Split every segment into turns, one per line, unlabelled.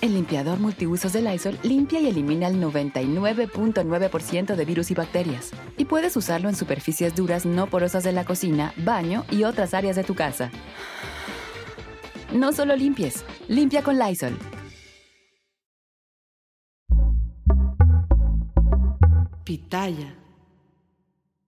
El limpiador multiusos de Lysol limpia y elimina el 99.9% de virus y bacterias. Y puedes usarlo en superficies duras no porosas de la cocina, baño y otras áreas de tu casa. No solo limpies, limpia con Lysol.
Pitaya.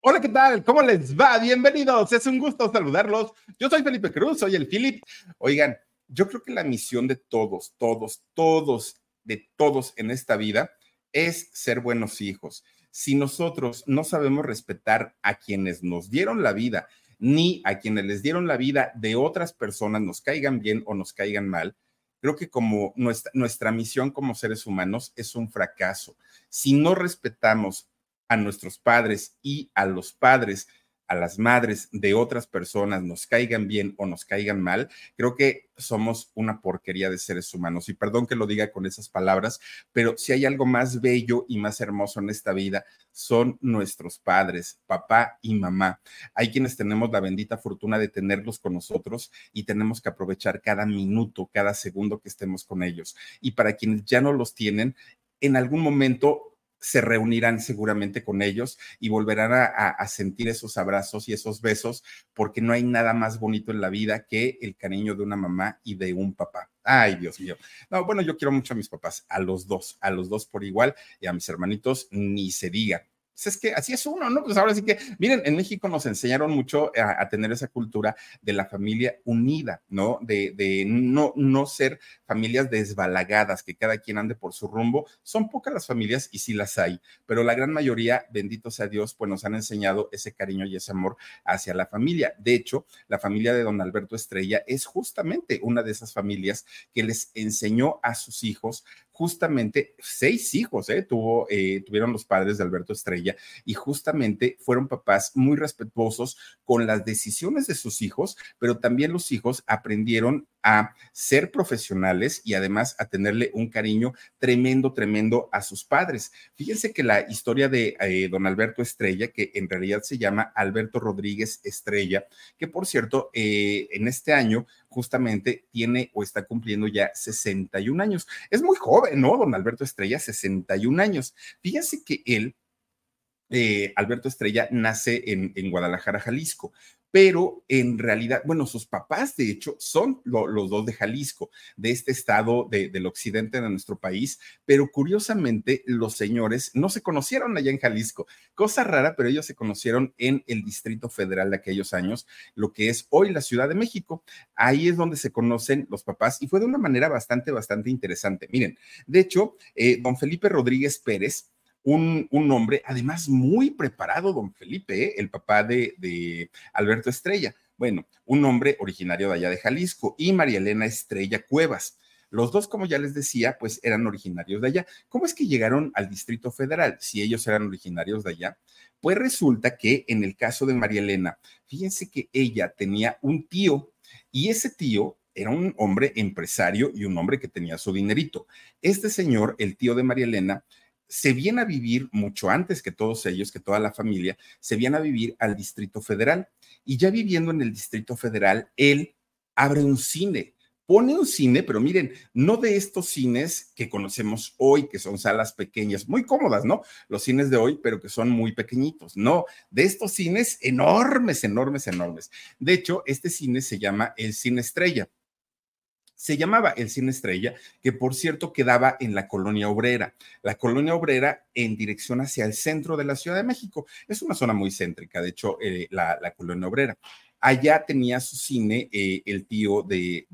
Hola, ¿qué tal? ¿Cómo les va? Bienvenidos. Es un gusto saludarlos. Yo soy Felipe Cruz, soy el Philip. Oigan, yo creo que la misión de todos, todos, todos, de todos en esta vida es ser buenos hijos. Si nosotros no sabemos respetar a quienes nos dieron la vida, ni a quienes les dieron la vida de otras personas, nos caigan bien o nos caigan mal, creo que como nuestra, nuestra misión como seres humanos es un fracaso. Si no respetamos a nuestros padres y a los padres las madres de otras personas, nos caigan bien o nos caigan mal, creo que somos una porquería de seres humanos. Y perdón que lo diga con esas palabras, pero si hay algo más bello y más hermoso en esta vida, son nuestros padres, papá y mamá. Hay quienes tenemos la bendita fortuna de tenerlos con nosotros y tenemos que aprovechar cada minuto, cada segundo que estemos con ellos. Y para quienes ya no los tienen, en algún momento se reunirán seguramente con ellos y volverán a, sentir esos abrazos y esos besos, porque no hay nada más bonito en la vida que el cariño de una mamá y de un papá. Ay, Dios mío. No, bueno, yo quiero mucho a mis papás, a los dos, a los dos por igual y a mis hermanitos ni se diga. Pues es que así es uno, ¿no? Pues ahora sí que, miren, en México nos enseñaron mucho a, tener esa cultura de la familia unida, ¿no? De, no, no ser familias desbalagadas, que cada quien ande por su rumbo. Son pocas las familias y sí las hay, pero la gran mayoría, bendito sea Dios, pues nos han enseñado ese cariño y ese amor hacia la familia. De hecho, la familia de don Alberto Estrella es justamente una de esas familias que les enseñó a sus hijos justamente seis hijos, ¿eh? Tuvo, eh, tuvieron los padres de Alberto Estrella y justamente fueron papás muy respetuosos con las decisiones de sus hijos, pero también los hijos aprendieron a ser profesionales y además a tenerle un cariño tremendo, tremendo a sus padres. Fíjense que la historia de eh, don Alberto Estrella, que en realidad se llama Alberto Rodríguez Estrella, que por cierto, eh, en este año justamente tiene o está cumpliendo ya 61 años. Es muy joven, ¿no? Don Alberto Estrella, 61 años. Fíjense que él eh, Alberto Estrella nace en, en, Guadalajara, Jalisco, pero en realidad, bueno, sus papás, de hecho, son los dos de Jalisco, de este estado del occidente de nuestro país, pero curiosamente los señores no se conocieron allá en Jalisco. Cosa rara, pero ellos se conocieron en el Distrito Federal de aquellos años, lo que es hoy la Ciudad de México. Ahí es donde se conocen los papás y fue de una manera bastante, bastante interesante. Miren, de hecho, eh, don Felipe Rodríguez Pérez, un, hombre, además muy preparado, don Felipe, ¿eh? el papá de, de Alberto Estrella. Bueno, un hombre originario de allá de Jalisco y María Elena Estrella Cuevas. Los dos, como ya les decía, pues eran originarios de allá. ¿Cómo es que llegaron al Distrito Federal si ellos eran originarios de allá? Pues resulta que en el caso de María Elena, fíjense que ella tenía un tío y ese tío era un hombre empresario y un hombre que tenía su dinerito. Este señor, el tío de María Elena, se viene a vivir mucho antes que todos ellos, que toda la familia, se viene a vivir al Distrito Federal. Y ya viviendo en el Distrito Federal, él abre un cine, pone un cine, pero miren, no de estos cines que conocemos hoy, que son salas pequeñas, muy cómodas, ¿no? Los cines de hoy, pero que son muy pequeñitos, no, de estos cines enormes, enormes, enormes. De hecho, este cine se llama el Cine Estrella se llamaba el Cine Estrella, que por cierto quedaba en la colonia obrera. La colonia obrera en dirección hacia el centro de la Ciudad de México. Es una zona muy céntrica, de hecho, eh, la, colonia obrera. Allá tenía su cine eh, el tío de,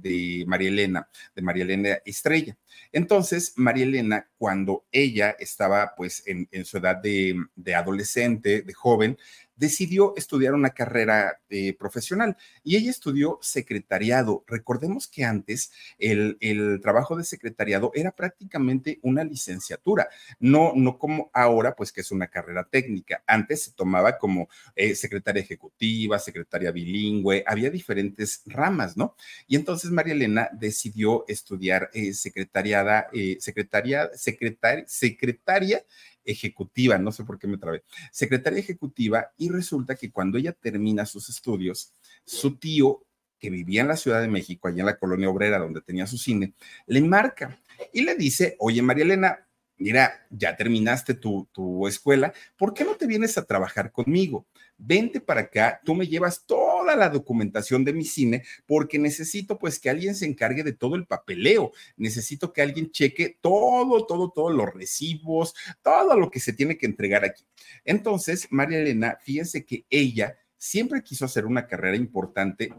María Elena, de María Elena Estrella. Entonces, María Elena, cuando ella estaba pues en, su edad de, de adolescente, de joven, decidió estudiar una carrera profesional y ella estudió secretariado. Recordemos que antes el, el, trabajo de secretariado era prácticamente una licenciatura, no, no como ahora, pues que es una carrera técnica. Antes se tomaba como eh, secretaria ejecutiva, secretaria bilingüe, había diferentes ramas, ¿no? Y entonces María Elena decidió estudiar eh, secretariada, eh, secretaria, secretaria, secretaria ejecutiva, no sé por qué me trabé, secretaria ejecutiva y resulta que cuando ella termina sus estudios, su tío que vivía en la Ciudad de México, allá en la colonia obrera donde tenía su cine, le marca y le dice, oye María Elena, mira, ya terminaste tu, tu, escuela, ¿por qué no te vienes a trabajar conmigo? Vente para acá, tú me llevas toda la documentación de mi cine porque necesito pues que alguien se encargue de todo el papeleo, necesito que alguien cheque todo, todo, todos los recibos, todo lo que se tiene que entregar aquí. Entonces, María Elena, fíjense que ella siempre quiso hacer una carrera importante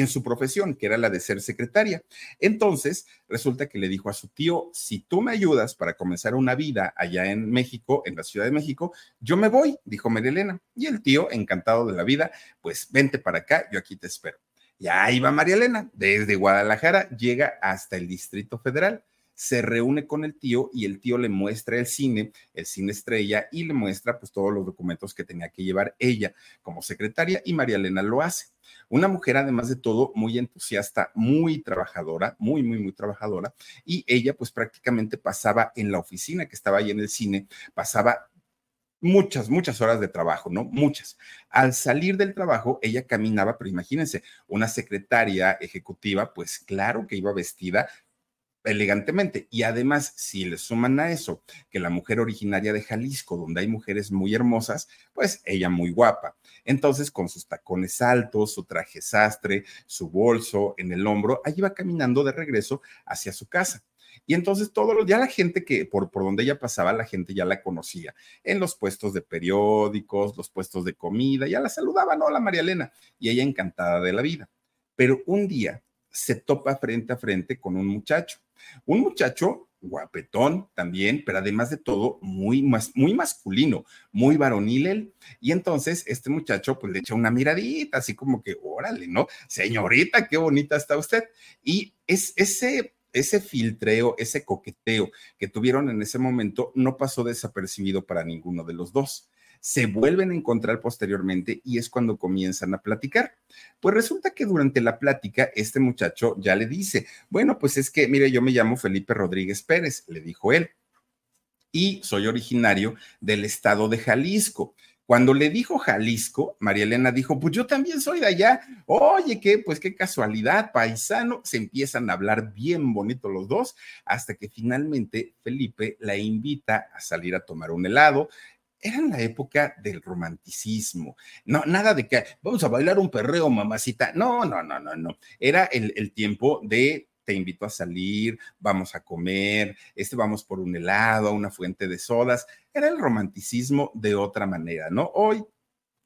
en su profesión, que era la de ser secretaria. Entonces, resulta que le dijo a su tío, si tú me ayudas para comenzar una vida allá en México, en la Ciudad de México, yo me voy, dijo María Elena. Y el tío, encantado de la vida, pues vente para acá, yo aquí te espero. Y ahí va María Elena, desde Guadalajara llega hasta el Distrito Federal se reúne con el tío y el tío le muestra el cine, el cine estrella, y le muestra pues todos los documentos que tenía que llevar ella como secretaria y María Elena lo hace. Una mujer, además de todo, muy entusiasta, muy trabajadora, muy, muy, muy trabajadora, y ella pues prácticamente pasaba en la oficina que estaba ahí en el cine, pasaba muchas, muchas horas de trabajo, ¿no? Muchas. Al salir del trabajo, ella caminaba, pero imagínense, una secretaria ejecutiva, pues claro que iba vestida elegantemente. Y además, si le suman a eso que la mujer originaria de Jalisco, donde hay mujeres muy hermosas, pues ella muy guapa. Entonces, con sus tacones altos, su traje sastre, su bolso en el hombro, ahí va caminando de regreso hacia su casa. Y entonces todo lo, ya la gente que por, por donde ella pasaba, la gente ya la conocía en los puestos de periódicos, los puestos de comida, ya la saludaba, ¿no? La María Elena, y ella encantada de la vida. Pero un día se topa frente a frente con un muchacho un muchacho guapetón también, pero además de todo, muy, muy masculino, muy varonil él. Y entonces este muchacho pues le echa una miradita, así como que, órale, ¿no? Señorita, qué bonita está usted. Y es ese ese filtreo, ese coqueteo que tuvieron en ese momento no pasó desapercibido para ninguno de los dos se vuelven a encontrar posteriormente y es cuando comienzan a platicar. Pues resulta que durante la plática este muchacho ya le dice, bueno, pues es que, mire, yo me llamo Felipe Rodríguez Pérez, le dijo él, y soy originario del estado de Jalisco. Cuando le dijo Jalisco, María Elena dijo, pues yo también soy de allá. Oye, qué, pues qué casualidad, paisano. Se empiezan a hablar bien bonito los dos, hasta que finalmente Felipe la invita a salir a tomar un helado era en la época del romanticismo. No, nada de que vamos a bailar un perreo, mamacita. No, no, no, no, no. Era el, el tiempo de te invito a salir, vamos a comer, este vamos por un helado, una fuente de sodas. Era el romanticismo de otra manera, ¿no? Hoy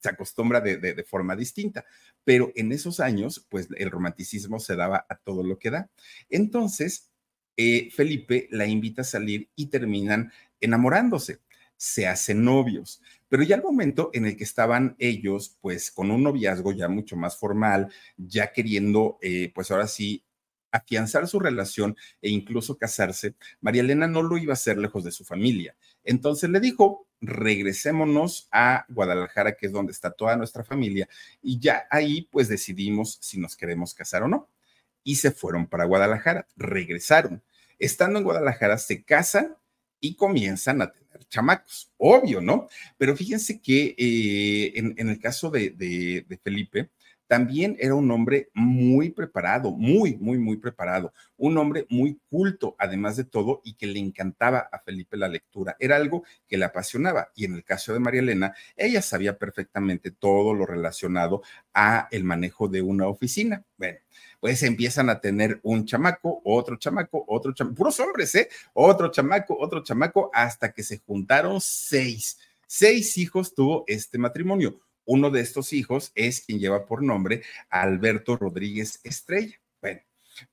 se acostumbra de, de, de, forma distinta, pero en esos años, pues el romanticismo se daba a todo lo que da. Entonces, eh, Felipe la invita a salir y terminan enamorándose se hacen novios. Pero ya el momento en el que estaban ellos, pues con un noviazgo ya mucho más formal, ya queriendo, eh, pues ahora sí, afianzar su relación e incluso casarse, María Elena no lo iba a hacer lejos de su familia. Entonces le dijo, regresémonos a Guadalajara, que es donde está toda nuestra familia, y ya ahí pues decidimos si nos queremos casar o no. Y se fueron para Guadalajara, regresaron. Estando en Guadalajara, se casan y comienzan a chamacos, obvio, ¿no? Pero fíjense que eh, en, el caso de, de Felipe, también era un hombre muy preparado, muy, muy, muy preparado, un hombre muy culto, además de todo, y que le encantaba a Felipe la lectura. Era algo que le apasionaba. Y en el caso de María Elena, ella sabía perfectamente todo lo relacionado a el manejo de una oficina. Bueno, pues empiezan a tener un chamaco, otro chamaco, otro chamaco, puros hombres, ¿eh? Otro chamaco, otro chamaco, hasta que se juntaron seis. Seis hijos tuvo este matrimonio uno de estos hijos es quien lleva por nombre Alberto Rodríguez Estrella. Bueno,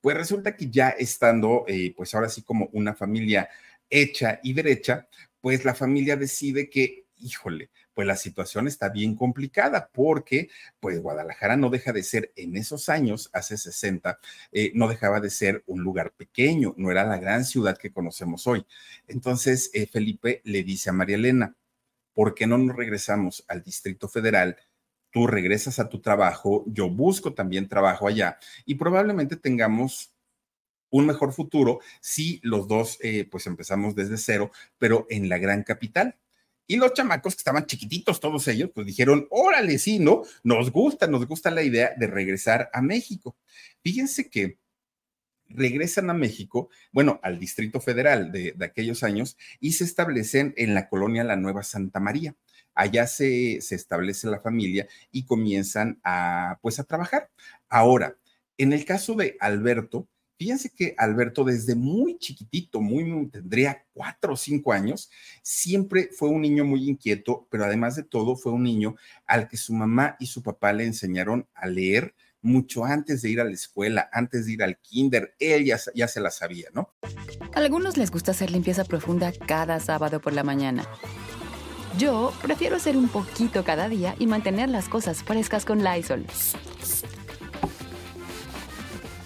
pues resulta que ya estando, eh, pues ahora sí como una familia hecha y derecha, pues la familia decide que híjole, pues la situación está bien complicada porque pues Guadalajara no deja de ser en esos años, hace 60, eh, no dejaba de ser un lugar pequeño, no era la gran ciudad que conocemos hoy. Entonces eh, Felipe le dice a María Elena, ¿por qué no nos regresamos al Distrito Federal? Tú regresas a tu trabajo, yo busco también trabajo allá y probablemente tengamos un mejor futuro si los dos eh, pues empezamos desde cero, pero en la gran capital. Y los chamacos que estaban chiquititos, todos ellos, pues dijeron, órale, sí, ¿no? Nos gusta, nos gusta la idea de regresar a México. Fíjense que regresan a México, bueno, al Distrito Federal de, de, aquellos años, y se establecen en la colonia La Nueva Santa María. Allá se, se establece la familia y comienzan a, pues, a trabajar. Ahora, en el caso de Alberto, Fíjense que Alberto desde muy chiquitito, muy, tendría cuatro o cinco años, siempre fue un niño muy inquieto, pero además de todo fue un niño al que su mamá y su papá le enseñaron a leer mucho antes de ir a la escuela, antes de ir al kinder, él ya, ya se la sabía, ¿no?
A algunos les gusta hacer limpieza profunda cada sábado por la mañana. Yo prefiero hacer un poquito cada día y mantener las cosas frescas con Lysol.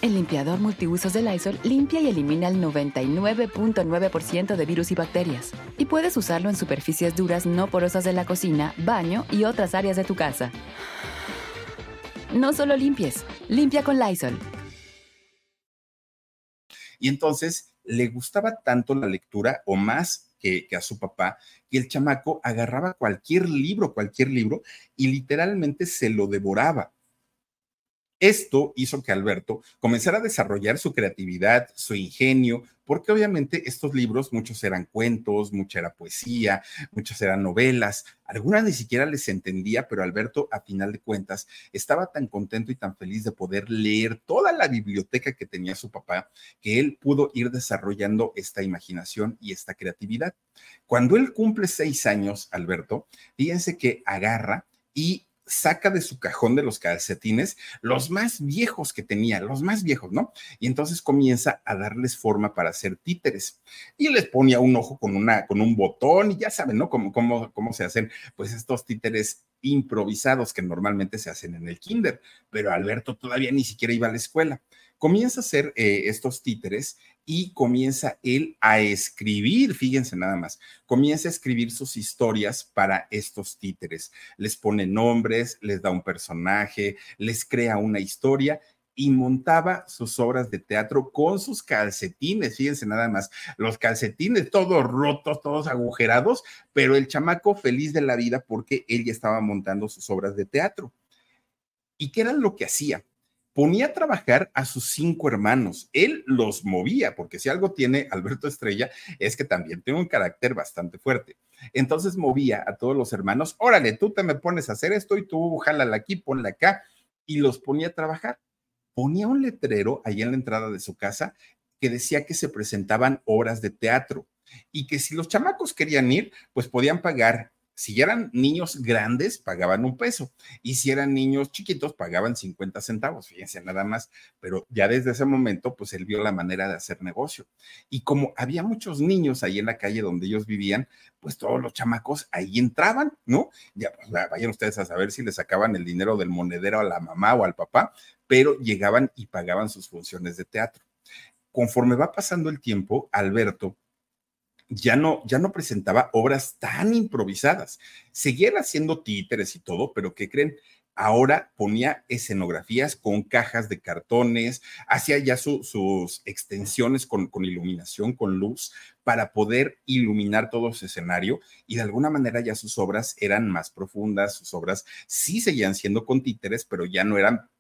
El limpiador multiusos de Lysol limpia y elimina el 99.9% de virus y bacterias. Y puedes usarlo en superficies duras no porosas de la cocina, baño y otras áreas de tu casa. No solo limpies, limpia con Lysol.
Y entonces le gustaba tanto la lectura o más que, que, a su papá, que el chamaco agarraba cualquier libro, cualquier libro, y literalmente se lo devoraba. Esto hizo que Alberto comenzara a desarrollar su creatividad, su ingenio, porque obviamente estos libros, muchos eran cuentos, mucha era poesía, muchas eran novelas, algunas ni siquiera les entendía, pero Alberto, a final de cuentas, estaba tan contento y tan feliz de poder leer toda la biblioteca que tenía su papá, que él pudo ir desarrollando esta imaginación y esta creatividad. Cuando él cumple seis años, Alberto, fíjense que agarra y saca de su cajón de los calcetines los más viejos que tenía, los más viejos, ¿no? Y entonces comienza a darles forma para hacer títeres. Y les ponía un ojo con, una, con un botón y ya saben, ¿no? Cómo, cómo, cómo se hacen pues estos títeres improvisados que normalmente se hacen en el kinder. Pero Alberto todavía ni siquiera iba a la escuela. Comienza a hacer eh, estos títeres y comienza él a escribir, fíjense nada más, comienza a escribir sus historias para estos títeres. Les pone nombres, les da un personaje, les crea una historia y montaba sus obras de teatro con sus calcetines, fíjense nada más, los calcetines todos rotos, todos agujerados, pero el chamaco feliz de la vida porque él ya estaba montando sus obras de teatro. ¿Y qué era lo que hacía? Ponía a trabajar a sus cinco hermanos. Él los movía, porque si algo tiene Alberto Estrella es que también tiene un carácter bastante fuerte. Entonces movía a todos los hermanos, órale, tú te me pones a hacer esto y tú jálala aquí, ponla acá, y los ponía a trabajar. Ponía un letrero ahí en la entrada de su casa que decía que se presentaban obras de teatro y que si los chamacos querían ir, pues podían pagar si eran niños grandes, pagaban un peso. Y si eran niños chiquitos, pagaban 50 centavos. Fíjense nada más. Pero ya desde ese momento, pues él vio la manera de hacer negocio. Y como había muchos niños ahí en la calle donde ellos vivían, pues todos los chamacos ahí entraban, ¿no? Ya, pues, vayan ustedes a saber si le sacaban el dinero del monedero a la mamá o al papá, pero llegaban y pagaban sus funciones de teatro. Conforme va pasando el tiempo, Alberto ya no, ya no presentaba obras tan improvisadas. Seguía haciendo títeres y todo, pero ¿qué creen? Ahora ponía escenografías con cajas de cartones, hacía ya sus extensiones con, iluminación, con luz, para poder iluminar todo su escenario y de alguna manera ya sus obras eran más profundas, sus obras sí seguían siendo con títeres, pero ya no eran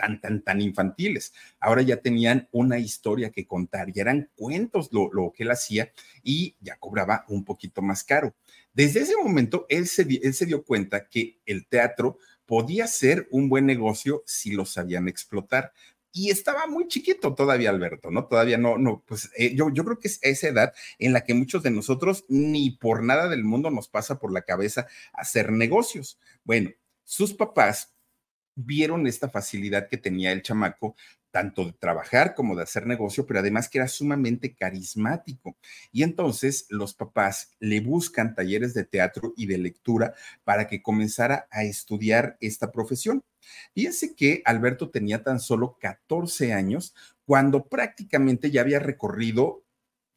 tan, tan, tan infantiles. Ahora ya tenían una historia que contar, ya eran cuentos lo, lo que él hacía y ya cobraba un poquito más caro. Desde ese momento, él se, él se dio cuenta que el teatro podía ser un buen negocio si lo sabían explotar y estaba muy chiquito todavía Alberto, ¿no? Todavía no, no, pues eh, yo, yo creo que es esa edad en la que muchos de nosotros ni por nada del mundo nos pasa por la cabeza hacer negocios. Bueno, sus papás vieron esta facilidad que tenía el chamaco tanto de trabajar como de hacer negocio, pero además que era sumamente carismático. Y entonces los papás le buscan talleres de teatro y de lectura para que comenzara a estudiar esta profesión. Fíjense que Alberto tenía tan solo 14 años cuando prácticamente ya había recorrido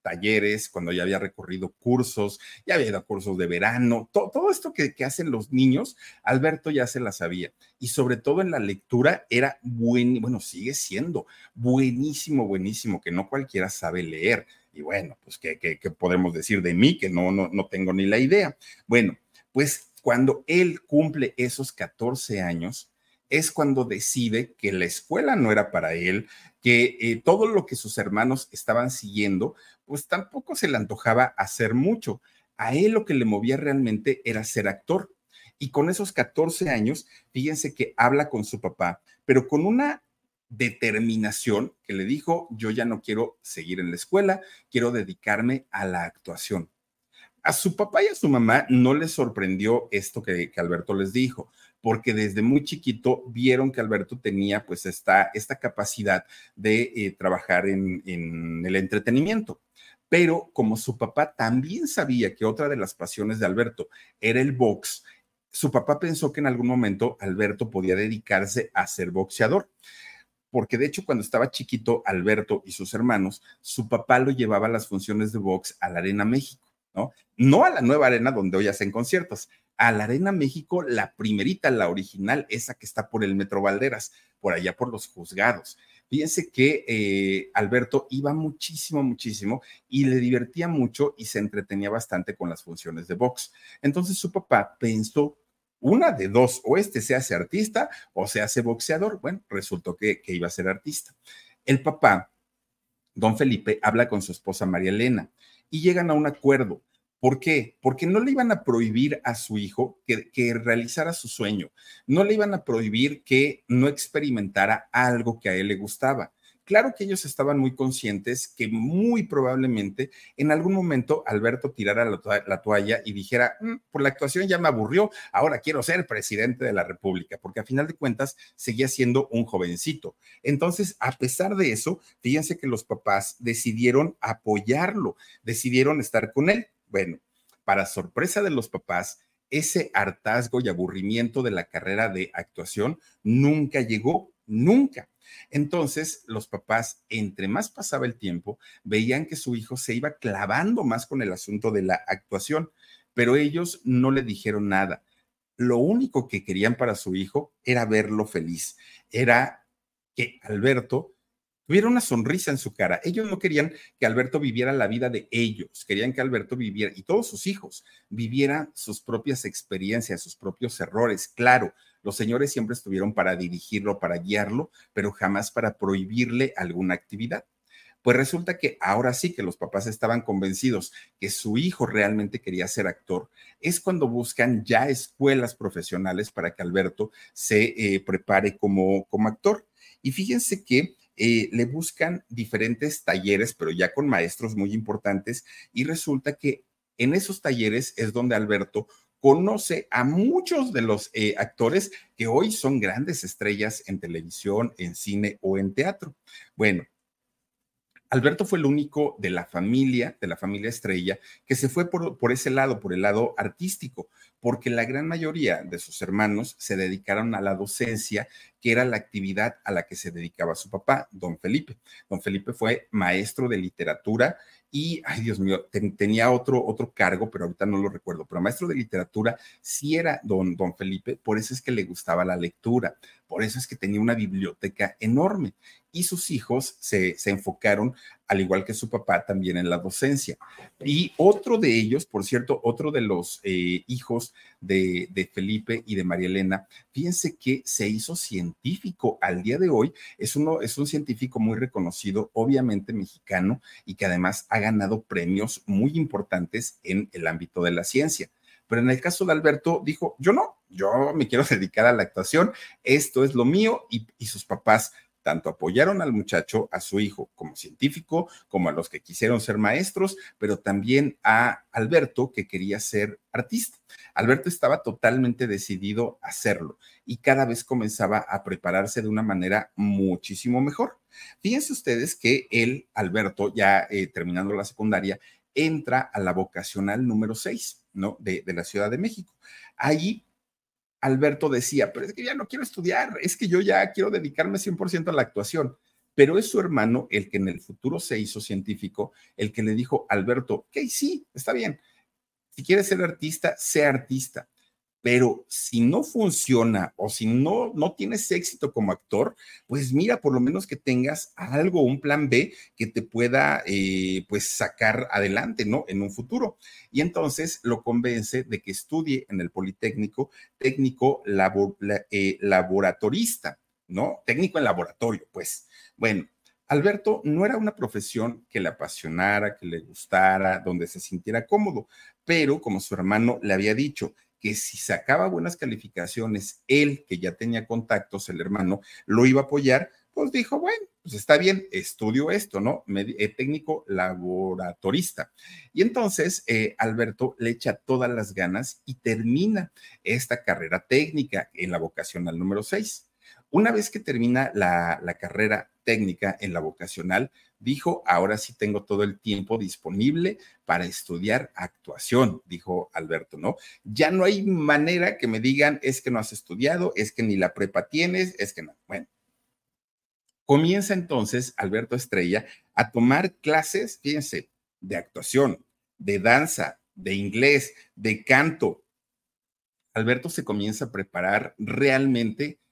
talleres, cuando ya había recorrido cursos, ya había ido cursos de verano, todo esto que, que, hacen los niños, Alberto ya se la sabía. Y sobre todo en la lectura era buen, bueno, sigue siendo buenísimo, buenísimo, que no cualquiera sabe leer. Y bueno, pues, ¿qué, qué, qué podemos decir de mí? Que no, no, no tengo ni la idea. Bueno, pues cuando él cumple esos 14 años, es cuando decide que la escuela no era para él, que eh, todo lo que sus hermanos estaban siguiendo, pues tampoco se le antojaba hacer mucho. A él lo que le movía realmente era ser actor. Y con esos 14 años, fíjense que habla con su papá, pero con una determinación que le dijo, yo ya no quiero seguir en la escuela, quiero dedicarme a la actuación. A su papá y a su mamá no les sorprendió esto que, que Alberto les dijo, porque desde muy chiquito vieron que Alberto tenía pues esta, esta capacidad de eh, trabajar en, en el entretenimiento. Pero como su papá también sabía que otra de las pasiones de Alberto era el box, su papá pensó que en algún momento Alberto podía dedicarse a ser boxeador porque de hecho cuando estaba chiquito Alberto y sus hermanos, su papá lo llevaba a las funciones de box a la Arena México, ¿no? No a la nueva arena donde hoy hacen conciertos, a la Arena México, la primerita, la original, esa que está por el Metro Valderas, por allá por los juzgados. Fíjense que eh, Alberto iba muchísimo, muchísimo y le divertía mucho y se entretenía bastante con las funciones de box. Entonces su papá pensó, una de dos, o este se hace artista o se hace boxeador. Bueno, resultó que, que iba a ser artista. El papá, don Felipe, habla con su esposa María Elena y llegan a un acuerdo ¿Por qué? Porque no le iban a prohibir a su hijo que, que, realizara su sueño, no le iban a prohibir que no experimentara algo que a él le gustaba. Claro que ellos estaban muy conscientes que muy probablemente en algún momento Alberto tirara la, to la toalla y dijera, mm, por la actuación ya me aburrió, ahora quiero ser presidente de la República, porque a final de cuentas seguía siendo un jovencito. Entonces, a pesar de eso, fíjense que los papás decidieron apoyarlo, decidieron estar con él. Bueno, para sorpresa de los papás, ese hartazgo y aburrimiento de la carrera de actuación nunca llegó, nunca. Entonces, los papás, entre más pasaba el tiempo, veían que su hijo se iba clavando más con el asunto de la actuación, pero ellos no le dijeron nada. Lo único que querían para su hijo era verlo feliz, era que Alberto tuviera una sonrisa en su cara. Ellos no querían que Alberto viviera la vida de ellos, querían que Alberto viviera, y todos sus hijos, vivieran sus propias experiencias, sus propios errores. Claro, los señores siempre estuvieron para dirigirlo, para guiarlo, pero jamás para prohibirle alguna actividad. Pues resulta que ahora sí que los papás estaban convencidos que su hijo realmente quería ser actor, es cuando buscan ya escuelas profesionales para que Alberto se eh, prepare como, como actor. Y fíjense que eh, le buscan diferentes talleres, pero ya con maestros muy importantes, y resulta que en esos talleres es donde Alberto conoce a muchos de los eh, actores que hoy son grandes estrellas en televisión, en cine o en teatro. Bueno, Alberto fue el único de la familia, de la familia estrella, que se fue por, por, ese lado, por el lado artístico, porque la gran mayoría de sus hermanos se dedicaron a la docencia, que era la actividad a la que se dedicaba su papá, don Felipe. Don Felipe fue maestro de literatura y, ay Dios mío, ten, tenía otro, otro cargo, pero ahorita no lo recuerdo, pero maestro de literatura sí era don, don Felipe, por eso es que le gustaba la lectura, por eso es que tenía una biblioteca enorme y sus hijos se, se enfocaron, al igual que su papá, también en la docencia. Y otro de ellos, por cierto, otro de los eh, hijos de, de, Felipe y de María Elena, fíjense que se hizo científico al día de hoy, es, uno, es un científico muy reconocido, obviamente mexicano, y que además ha ganado premios muy importantes en el ámbito de la ciencia. Pero en el caso de Alberto, dijo, yo no, yo me quiero dedicar a la actuación, esto es lo mío, y, sus papás tanto apoyaron al muchacho, a su hijo como científico, como a los que quisieron ser maestros, pero también a Alberto que quería ser artista. Alberto estaba totalmente decidido a hacerlo y cada vez comenzaba a prepararse de una manera muchísimo mejor. Fíjense ustedes que él, Alberto, ya eh, terminando la secundaria, entra a la vocacional número 6, ¿no? De, de la Ciudad de México. Allí Alberto decía, pero es que ya no quiero estudiar, es que yo ya quiero dedicarme 100% a la actuación. Pero es su hermano el que en el futuro se hizo científico, el que le dijo, Alberto, que sí, está bien, si quieres ser artista, sé artista, pero si no funciona o si no, no tienes éxito como actor, pues mira, por lo menos que tengas algo, un plan B que te pueda eh, pues sacar adelante, ¿no? En un futuro. Y entonces lo convence de que estudie en el Politécnico, técnico eh, laboratorista, ¿no? Técnico en laboratorio, pues. Bueno, Alberto no era una profesión que le apasionara, que le gustara, donde se sintiera cómodo, pero como su hermano le había dicho, que si sacaba buenas calificaciones, él, que ya tenía contactos, el hermano, lo iba a apoyar, pues dijo, bueno, pues está bien, estudio esto, ¿no? Eh, técnico laboratorista. Y entonces eh, Alberto le echa todas las ganas y termina esta carrera técnica en la vocacional número 6. Una vez que termina la, carrera técnica en la vocacional, dijo, ahora sí tengo todo el tiempo disponible para estudiar actuación, dijo Alberto, ¿no? Ya no hay manera que me digan, es que no has estudiado, es que ni la prepa tienes, es que no. Bueno, comienza entonces Alberto Estrella a tomar clases, fíjense, de actuación, de danza, de inglés, de canto. Alberto se comienza a preparar realmente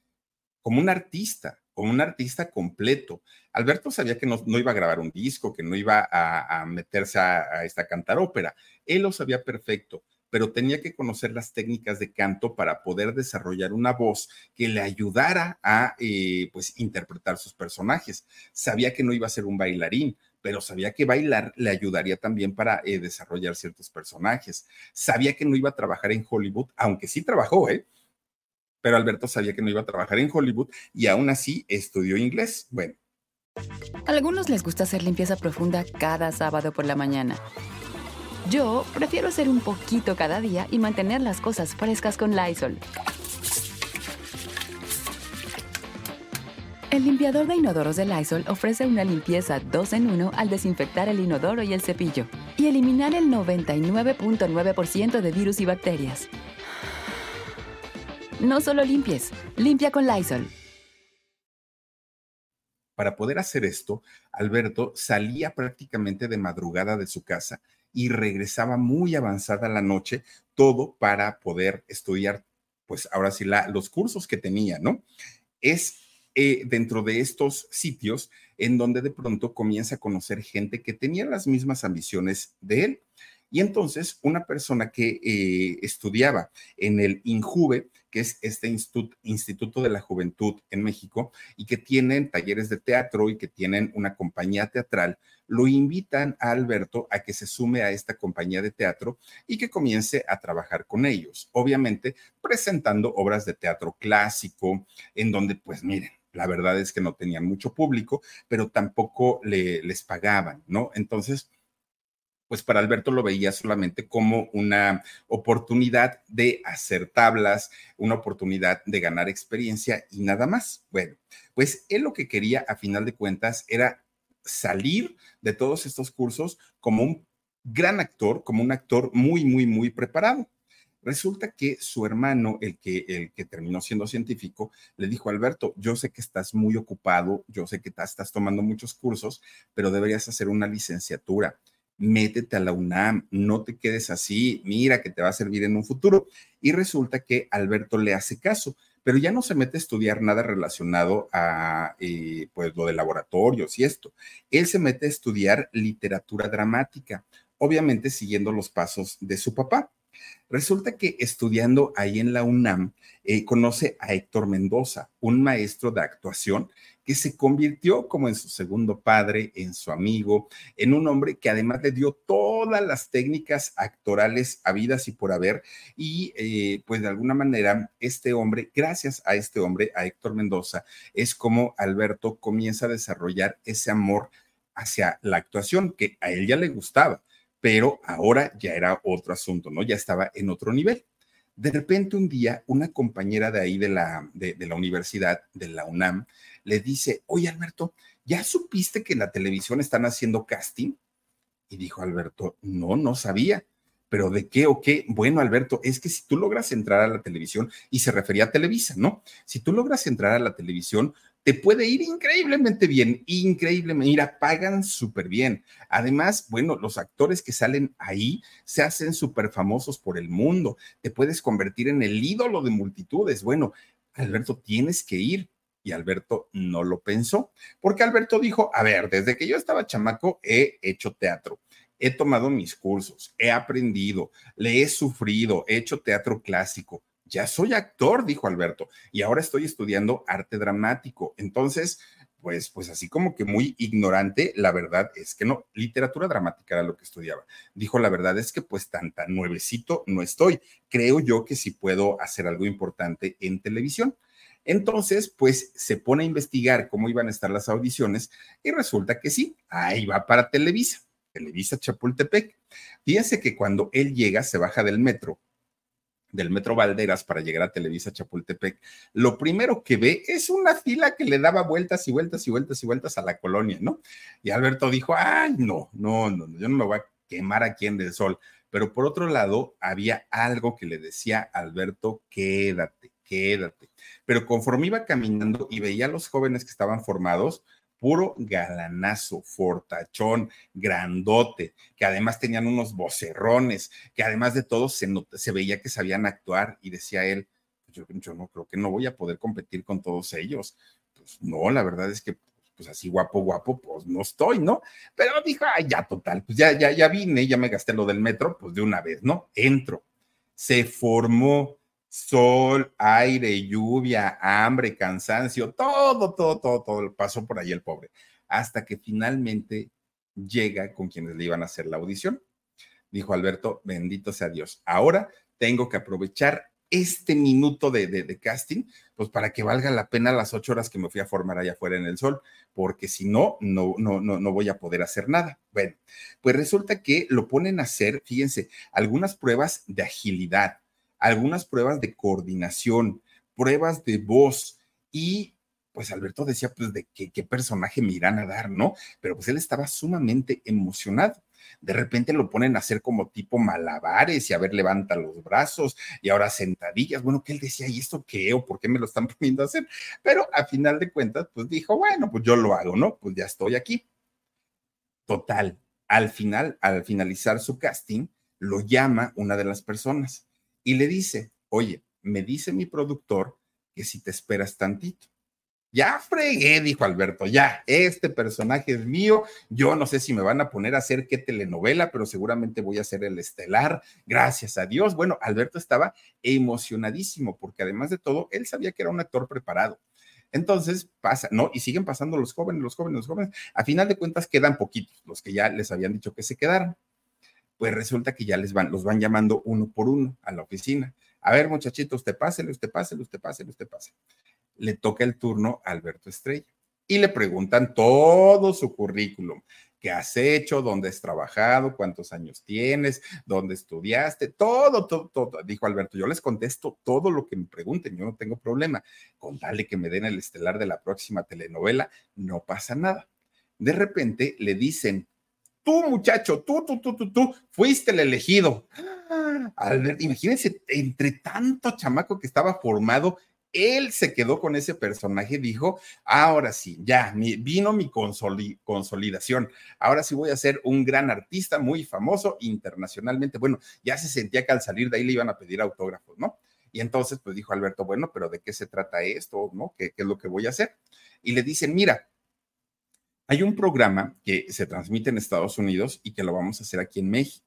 como un artista, como un artista completo. Alberto sabía que no, iba a grabar un disco, que no iba a, meterse a, esta cantar ópera. Él lo sabía perfecto, pero tenía que conocer las técnicas de canto para poder desarrollar una voz que le ayudara a eh, pues interpretar sus personajes. Sabía que no iba a ser un bailarín, pero sabía que bailar le ayudaría también para eh, desarrollar ciertos personajes. Sabía que no iba a trabajar en Hollywood, aunque sí trabajó, ¿eh? Pero Alberto sabía que no iba a trabajar en Hollywood y aún así estudió inglés. Bueno.
A algunos les gusta hacer limpieza profunda cada sábado por la mañana. Yo prefiero hacer un poquito cada día y mantener las cosas frescas con Lysol. El limpiador de inodoros de Lysol ofrece una limpieza 2 en 1 al desinfectar el inodoro y el cepillo y eliminar el 99.9% de virus y bacterias. No solo limpies, limpia con Lysol.
Para poder hacer esto, Alberto salía prácticamente de madrugada de su casa y regresaba muy avanzada la noche, todo para poder estudiar, pues ahora sí, los cursos que tenía, ¿no? Es eh, dentro de estos sitios en donde de pronto comienza a conocer gente que tenía las mismas ambiciones de él. Y entonces una persona que eh, estudiaba en el INJUVE, que es este instituto, de la Juventud en México, y que tienen talleres de teatro y que tienen una compañía teatral, lo invitan a Alberto a que se sume a esta compañía de teatro y que comience a trabajar con ellos, obviamente presentando obras de teatro clásico, en donde, pues miren, la verdad es que no tenían mucho público, pero tampoco le, les pagaban, ¿no? Entonces, pues para Alberto lo veía solamente como una oportunidad de hacer tablas, una oportunidad de ganar experiencia y nada más. Bueno, pues él lo que quería a final de cuentas era salir de todos estos cursos como un gran actor, como un actor muy, muy, muy preparado. Resulta que su hermano, el que, el que terminó siendo científico, le dijo, Alberto, yo sé que estás muy ocupado, yo sé que estás tomando muchos cursos, pero deberías hacer una licenciatura métete a la UNAM, no te quedes así, mira que te va a servir en un futuro. Y resulta que Alberto le hace caso, pero ya no se mete a estudiar nada relacionado a eh, pues lo de laboratorios y esto. Él se mete a estudiar literatura dramática, obviamente siguiendo los pasos de su papá. Resulta que estudiando ahí en la UNAM, eh, conoce a Héctor Mendoza, un maestro de actuación se convirtió como en su segundo padre, en su amigo, en un hombre que además le dio todas las técnicas actorales habidas y por haber. Y eh, pues de alguna manera, este hombre, gracias a este hombre, a Héctor Mendoza, es como Alberto comienza a desarrollar ese amor hacia la actuación que a él ya le gustaba, pero ahora ya era otro asunto, ¿no? Ya estaba en otro nivel. De repente un día, una compañera de ahí de la, de, la universidad, de la UNAM, le dice, oye Alberto, ¿ya supiste que en la televisión están haciendo casting? Y dijo Alberto, no, no sabía. ¿Pero de qué o qué? Bueno, Alberto, es que si tú logras entrar a la televisión, y se refería a Televisa, ¿no? Si tú logras entrar a la televisión, te puede ir increíblemente bien, increíblemente, mira, pagan súper bien. Además, bueno, los actores que salen ahí se hacen súper famosos por el mundo, te puedes convertir en el ídolo de multitudes. Bueno, Alberto, tienes que ir. Y Alberto no lo pensó, porque Alberto dijo, a ver, desde que yo estaba chamaco he hecho teatro he tomado mis cursos, he aprendido, le he sufrido, he hecho teatro clásico. Ya soy actor, dijo Alberto, y ahora estoy estudiando arte dramático. Entonces, pues, pues así como que muy ignorante, la verdad es que no, literatura dramática era lo que estudiaba. Dijo, la verdad es que pues tan, tan nuevecito no estoy. Creo yo que sí puedo hacer algo importante en televisión. Entonces, pues se pone a investigar cómo iban a estar las audiciones y resulta que sí, ahí va para Televisa. Televisa Chapultepec. Fíjense que cuando él llega, se baja del metro, del metro Valderas para llegar a Televisa Chapultepec, lo primero que ve es una fila que le daba vueltas y vueltas y vueltas y vueltas a la colonia, ¿no? Y Alberto dijo, ay, no, no, no, yo no me voy a quemar aquí en el sol. Pero por otro lado, había algo que le decía Alberto, quédate, quédate. Pero conforme iba caminando y veía a los jóvenes que estaban formados, puro galanazo, fortachón, grandote, que además tenían unos vocerrones, que además de todo se, veía que sabían actuar y decía él, pues yo, yo, no creo que no voy a poder competir con todos ellos. Pues no, la verdad es que pues así guapo, guapo, pues no estoy, ¿no? Pero dijo, ay, ya total, pues ya, ya, ya vine, ya me gasté lo del metro, pues de una vez, ¿no? Entro. Se formó sol, aire, lluvia, hambre, cansancio, todo, todo, todo, todo pasó por ahí el pobre, hasta que finalmente llega con quienes le iban a hacer la audición. Dijo Alberto, bendito sea Dios. Ahora tengo que aprovechar este minuto de, de, casting, pues para que valga la pena las ocho horas que me fui a formar allá afuera en el sol, porque si no, no, no, no, no voy a poder hacer nada. Bueno, pues resulta que lo ponen a hacer, fíjense, algunas pruebas de agilidad, algunas pruebas de coordinación, pruebas de voz y pues Alberto decía, pues de qué, personaje me irán a dar, ¿no? Pero pues él estaba sumamente emocionado. De repente lo ponen a hacer como tipo malabares y a ver, levanta los brazos y ahora sentadillas. Bueno, que él decía, ¿y esto qué? ¿O por qué me lo están poniendo a hacer? Pero a final de cuentas, pues dijo, bueno, pues yo lo hago, ¿no? Pues ya estoy aquí. Total, al final, al finalizar su casting, lo llama una de las personas y le dice, oye, me dice mi productor que si te esperas tantito. Ya fregué, dijo Alberto, ya, este personaje es mío, yo no sé si me van a poner a hacer qué telenovela, pero seguramente voy a ser el estelar, gracias a Dios. Bueno, Alberto estaba emocionadísimo porque además de todo, él sabía que era un actor preparado. Entonces pasa, ¿no? Y siguen pasando los jóvenes, los jóvenes, los jóvenes. A final de cuentas quedan poquitos, los que ya les habían dicho que se quedaran pues resulta que ya les van, los van llamando uno por uno a la oficina. A ver, muchachito, usted pásele, usted pásele, usted pásele, usted pase. Le toca el turno a Alberto Estrella y le preguntan todo su currículum. ¿Qué has hecho? ¿Dónde has trabajado? ¿Cuántos años tienes? ¿Dónde estudiaste? Todo, todo, todo. Dijo Alberto, yo les contesto todo lo que me pregunten, yo no tengo problema. Con tal que me den el estelar de la próxima telenovela, no pasa nada. De repente le dicen, tú muchacho, tú, tú, tú, tú, tú, fuiste el elegido. imagínense, entre tanto chamaco que estaba formado, él se quedó con ese personaje, dijo, ahora sí, ya, vino mi consolidación, ahora sí voy a ser un gran artista, muy famoso internacionalmente. Bueno, ya se sentía que al salir de ahí le iban a pedir autógrafos, ¿no? Y entonces, pues dijo Alberto, bueno, pero ¿de qué se trata esto? ¿No? ¿Qué, qué es lo que voy a hacer? Y le dicen, mira, hay un programa que se transmite en Estados Unidos y que lo vamos a hacer aquí en México.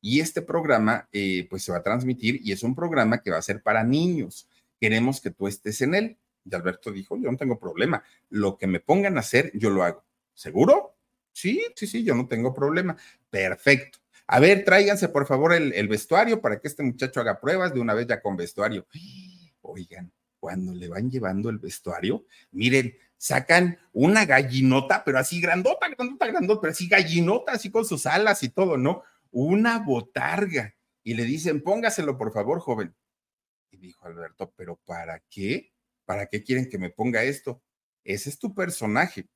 Y este programa, eh, pues se va a transmitir y es un programa que va a ser para niños. Queremos que tú estés en él. Y Alberto dijo, yo no tengo problema, lo que me pongan a hacer, yo lo hago. ¿Seguro? Sí, sí, sí, yo no tengo problema. Perfecto. A ver, tráiganse por favor el, el vestuario para que este muchacho haga pruebas de una vez ya con vestuario. Oigan, cuando le van llevando el vestuario, miren, sacan una gallinota, pero así grandota, grandota, grandota, pero así gallinota, así con sus alas y todo, ¿no? Una botarga. Y le dicen, póngaselo por favor, joven. Y dijo Alberto, ¿pero para qué? ¿Para qué quieren que me ponga esto? Ese es tu personaje.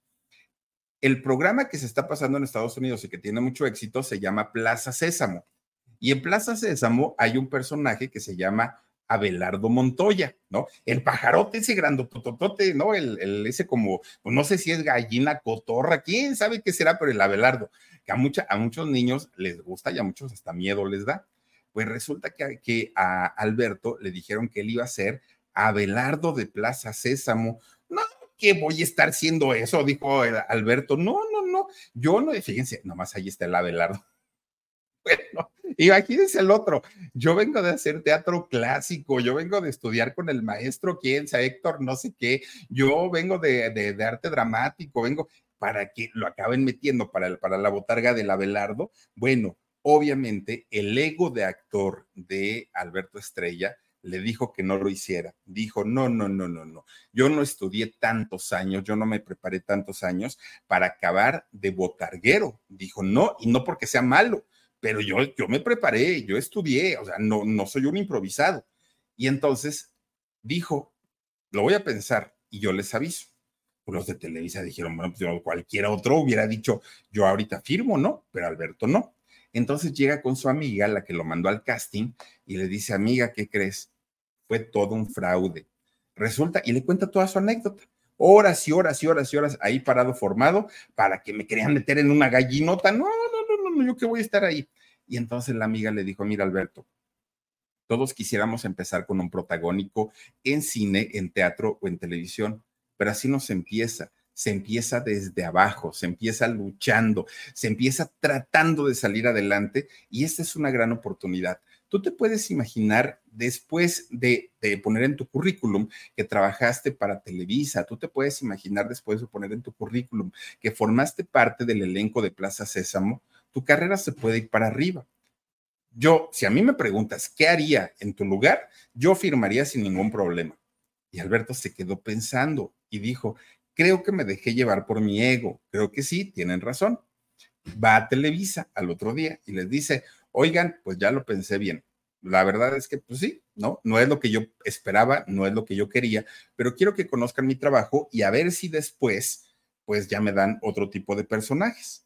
El programa que se está pasando en Estados Unidos y que tiene mucho éxito se llama Plaza Sésamo. Y en Plaza Sésamo hay un personaje que se llama Abelardo Montoya, ¿no? El pajarote ese grandototote, ¿no? El, el, ese como, pues no sé si es gallina, cotorra, quién sabe qué será, pero el Abelardo, que a, mucha, a muchos niños les gusta y a muchos hasta miedo les da. Pues resulta que, que a Alberto le dijeron que él iba a ser Abelardo de Plaza Sésamo. No, que voy a estar siendo eso, dijo Alberto. No, no, no, yo no, fíjense, nomás ahí está el Abelardo. Bueno, imagínense el otro. Yo vengo de hacer teatro clásico, yo vengo de estudiar con el maestro, quién sea Héctor, no sé qué. Yo vengo de, de, arte dramático, vengo para que lo acaben metiendo para, el, para la botarga del Abelardo. Bueno, obviamente el ego de actor de Alberto Estrella le dijo que no lo hiciera. Dijo, no, no, no, no, no. Yo no estudié tantos años, yo no me preparé tantos años para acabar de botarguero. Dijo, no, y no porque sea malo, pero yo, yo me preparé, yo estudié, o sea, no, no soy un improvisado. Y entonces dijo, lo voy a pensar y yo les aviso. Los de Televisa dijeron, bueno, pues cualquiera otro hubiera dicho, yo ahorita firmo, ¿no? Pero Alberto no. Entonces llega con su amiga, la que lo mandó al casting, y le dice, amiga, ¿qué crees? Fue todo un fraude. Resulta, y le cuenta toda su anécdota. Horas y horas y horas y horas ahí parado formado para que me querían meter en una gallinota. No, no, yo que voy a estar ahí. Y entonces la amiga le dijo, mira, Alberto, todos quisiéramos empezar con un protagónico en cine, en teatro o en televisión, pero así no se empieza se empieza desde abajo, se empieza luchando, se empieza tratando de salir adelante y esta es una gran oportunidad. Tú te puedes imaginar después de, de, poner en tu currículum que trabajaste para Televisa, tú te puedes imaginar después de poner en tu currículum que formaste parte del elenco de Plaza Sésamo, tu carrera se puede ir para arriba. Yo, si a mí me preguntas qué haría en tu lugar, yo firmaría sin ningún problema. Y Alberto se quedó pensando y dijo, creo que me dejé llevar por mi ego. Creo que sí, tienen razón. Va a Televisa al otro día y les dice, oigan, pues ya lo pensé bien. La verdad es que, pues sí, no, no es lo que yo esperaba, no es lo que yo quería, pero quiero que conozcan mi trabajo y a ver si después, pues ya me dan otro tipo de personajes.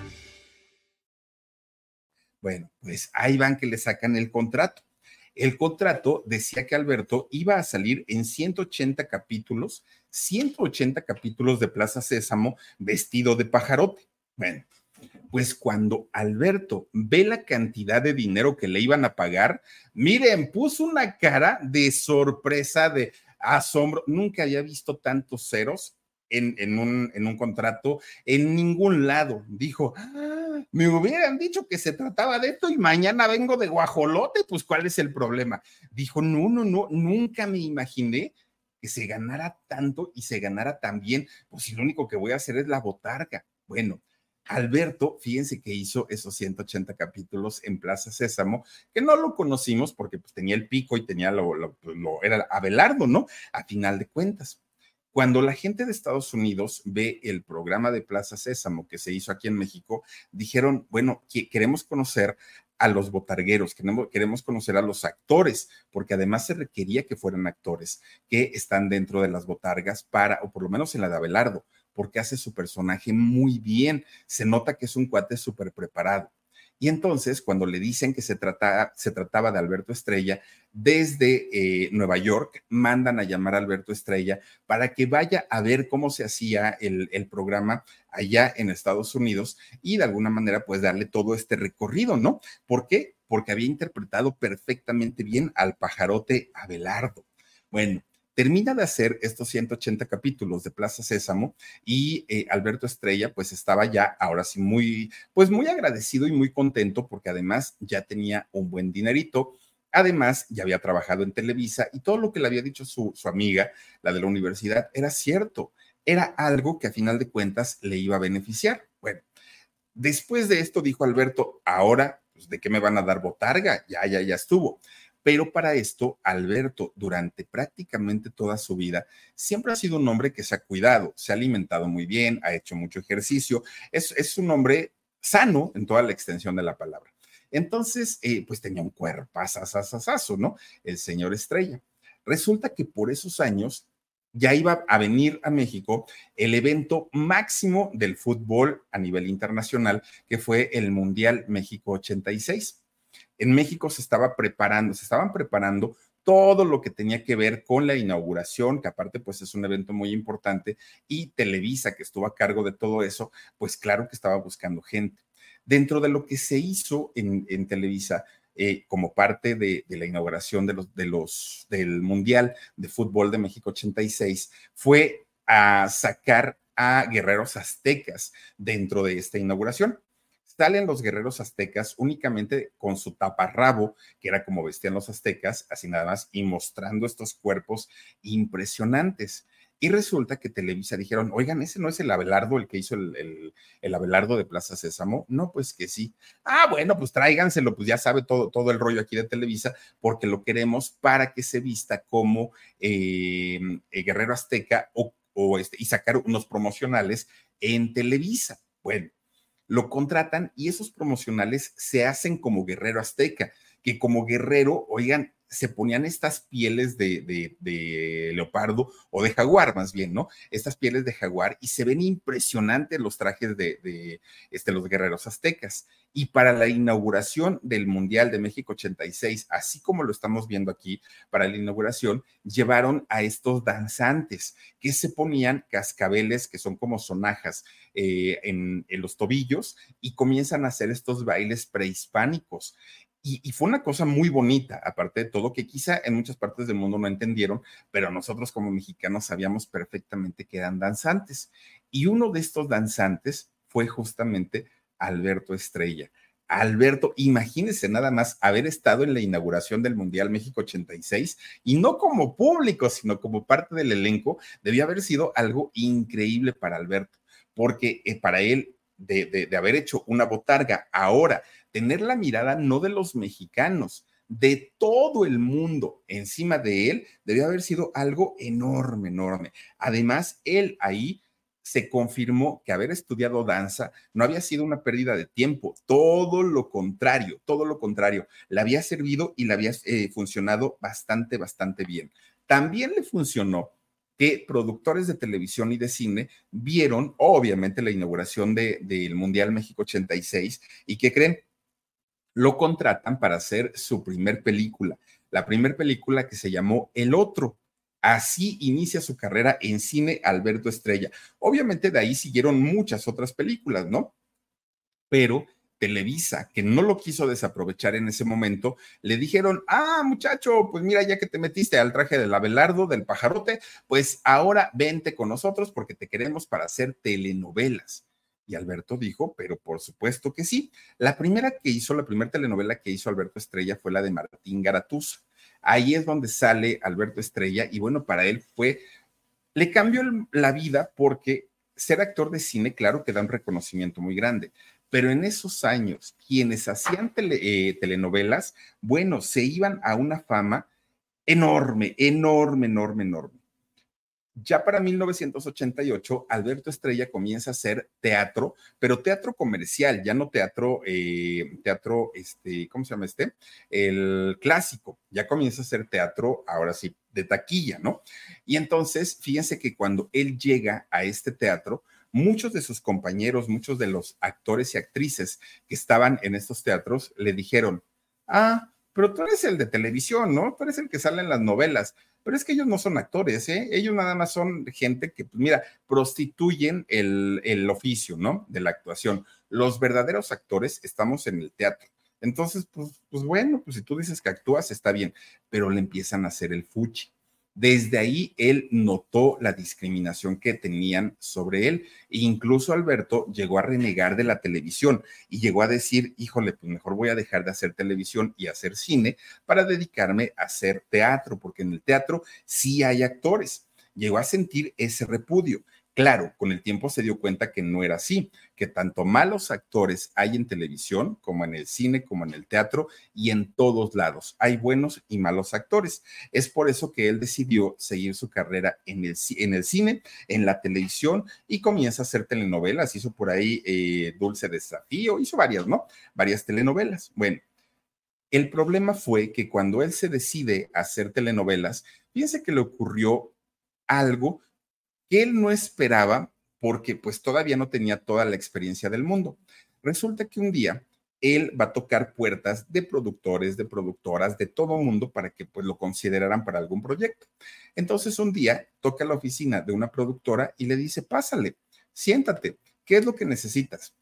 Bueno, pues ahí van que le sacan el contrato. El contrato decía que Alberto iba a salir en 180 capítulos, 180 capítulos de Plaza Sésamo vestido de pajarote. Bueno, pues cuando Alberto ve la cantidad de dinero que le iban a pagar, miren, puso una cara de sorpresa, de asombro. Nunca había visto tantos ceros en, un, contrato en ningún lado. Dijo, ah, me hubieran dicho que se trataba de esto y mañana vengo de guajolote, pues ¿cuál es el problema? Dijo, no, no, no, nunca me imaginé que se ganara tanto y se ganara tan bien, pues si lo único que voy a hacer es la botarga. Bueno, Alberto, fíjense que hizo esos 180 capítulos en Plaza Sésamo, que no lo conocimos porque pues, tenía el pico y tenía lo, lo, lo, era Abelardo, ¿no? A final de cuentas. Cuando la gente de Estados Unidos ve el programa de Plaza Sésamo que se hizo aquí en México, dijeron, bueno, queremos conocer a los botargueros, queremos, conocer a los actores, porque además se requería que fueran actores que están dentro de las botargas para, o por lo menos en la de Abelardo, porque hace su personaje muy bien. Se nota que es un cuate súper preparado. Y entonces, cuando le dicen que se, se trataba de Alberto Estrella, desde eh, Nueva York mandan a llamar a Alberto Estrella para que vaya a ver cómo se hacía el, el, programa allá en Estados Unidos y de alguna manera pues darle todo este recorrido, ¿no? ¿Por qué? Porque había interpretado perfectamente bien al pajarote Abelardo. Bueno, termina de hacer estos 180 capítulos de Plaza Sésamo y eh, Alberto Estrella pues estaba ya ahora sí muy pues muy agradecido y muy contento porque además ya tenía un buen dinerito. Además, ya había trabajado en Televisa y todo lo que le había dicho su, su amiga, la de la universidad, era cierto. Era algo que a final de cuentas le iba a beneficiar. Bueno, después de esto dijo Alberto, ahora, pues, ¿de qué me van a dar botarga? Ya, ya, ya estuvo. Pero para esto, Alberto, durante prácticamente toda su vida, siempre ha sido un hombre que se ha cuidado, se ha alimentado muy bien, ha hecho mucho ejercicio, es, es un hombre sano en toda la extensión de la palabra. Entonces, eh, pues tenía un asasasasazo, ¿no? El señor Estrella. Resulta que por esos años ya iba a venir a México el evento máximo del fútbol a nivel internacional, que fue el Mundial México 86 en México se estaba preparando, se estaban preparando todo lo que tenía que ver con la inauguración, que aparte pues es un evento muy importante, y Televisa, que estuvo a cargo de todo eso, pues claro que estaba buscando gente. Dentro de lo que se hizo en, Televisa, eh, como parte de, la inauguración del Mundial de Fútbol de México 86, fue a sacar a guerreros aztecas dentro de esta inauguración salen los guerreros aztecas únicamente con su taparrabo, que era como vestían los aztecas, así nada más, y mostrando estos cuerpos impresionantes. Y resulta que Televisa dijeron, oigan, ese no es el Abelardo el que hizo el, el, Abelardo de Plaza Sésamo. No, pues que sí. Ah, bueno, pues tráiganselo, pues ya sabe todo, todo el rollo aquí de Televisa, porque lo queremos para que se vista como eh, eh, Guerrero Azteca o, o este, y sacar unos promocionales en Televisa. Bueno, lo contratan y esos promocionales se hacen como guerrero azteca, que como guerrero, oigan, se ponían estas pieles de, leopardo o de jaguar, más bien, ¿no? Estas pieles de jaguar y se ven impresionantes los trajes de, este, los guerreros aztecas. Y para la inauguración del Mundial de México 86, así como lo estamos viendo aquí, para la inauguración, llevaron a estos danzantes que se ponían cascabeles, que son como sonajas eh, en, en los tobillos, y comienzan a hacer estos bailes prehispánicos. Y, fue una cosa muy bonita, aparte de todo, que quizá en muchas partes del mundo no entendieron, pero nosotros como mexicanos sabíamos perfectamente que eran danzantes. Y uno de estos danzantes fue justamente Alberto Estrella. Alberto, imagínese nada más haber estado en la inauguración del Mundial México 86 y no como público, sino como parte del elenco, debía haber sido algo increíble para Alberto, porque eh, para él, de, de haber hecho una botarga ahora, tener la mirada no de los mexicanos, de todo el mundo encima de él, debió haber sido algo enorme, enorme. Además, él ahí se confirmó que haber estudiado danza no había sido una pérdida de tiempo, todo lo contrario, todo lo contrario, le había servido y le había eh, funcionado bastante, bastante bien. También le funcionó que productores de televisión y de cine vieron, obviamente, la inauguración del Mundial México 86 y que creen, lo contratan para hacer su primer película, la primera película que se llamó El Otro. Así inicia su carrera en cine Alberto Estrella. Obviamente de ahí siguieron muchas otras películas, ¿no? Pero Televisa, que no lo quiso desaprovechar en ese momento, le dijeron, ah, muchacho, pues mira, ya que te metiste al traje del Abelardo, del pajarote, pues ahora vente con nosotros porque te queremos para hacer telenovelas. Y Alberto dijo, pero por supuesto que sí. La primera que hizo, la primera telenovela que hizo Alberto Estrella fue la de Martín Garatuza. Ahí es donde sale Alberto Estrella y bueno, para él fue, le cambió la vida porque ser actor de cine, claro que da un reconocimiento muy grande, pero en esos años, quienes hacían eh, telenovelas, bueno, se iban a una fama enorme, enorme, enorme, enorme. Ya para 1988, Alberto Estrella comienza a hacer teatro, pero teatro comercial, ya no teatro, eh, teatro, este, ¿cómo se llama este? El clásico, ya comienza a hacer teatro, ahora sí, de taquilla, ¿no? Y entonces, fíjense que cuando él llega a este teatro, muchos de sus compañeros, muchos de los actores y actrices que estaban en estos teatros le dijeron, ah, pero tú eres el de televisión, ¿no? Tú eres el que sale en las novelas. Pero es que ellos no son actores, ¿eh? Ellos nada más son gente que, pues mira, prostituyen el, el oficio, ¿no? De la actuación. Los verdaderos actores estamos en el teatro. Entonces, pues, pues bueno, pues si tú dices que actúas, está bien, pero le empiezan a hacer el fuchi. Desde ahí él notó la discriminación que tenían sobre él e incluso Alberto llegó a renegar de la televisión y llegó a decir, híjole, pues mejor voy a dejar de hacer televisión y hacer cine para dedicarme a hacer teatro, porque en el teatro sí hay actores. Llegó a sentir ese repudio Claro, con el tiempo se dio cuenta que no era así, que tanto malos actores hay en televisión como en el cine, como en el teatro y en todos lados. Hay buenos y malos actores. Es por eso que él decidió seguir su carrera en el, cine, en la televisión y comienza a hacer telenovelas. Hizo por ahí eh, Dulce Desafío, hizo varias, ¿no? Varias telenovelas. Bueno, el problema fue que cuando él se decide a hacer telenovelas, fíjense que le ocurrió algo que él no esperaba porque pues todavía no tenía toda la experiencia del mundo. Resulta que un día él va a tocar puertas de productores, de productoras, de todo mundo para que pues lo consideraran para algún proyecto. Entonces un día toca la oficina de una productora y le dice, pásale, siéntate, ¿qué es lo que necesitas?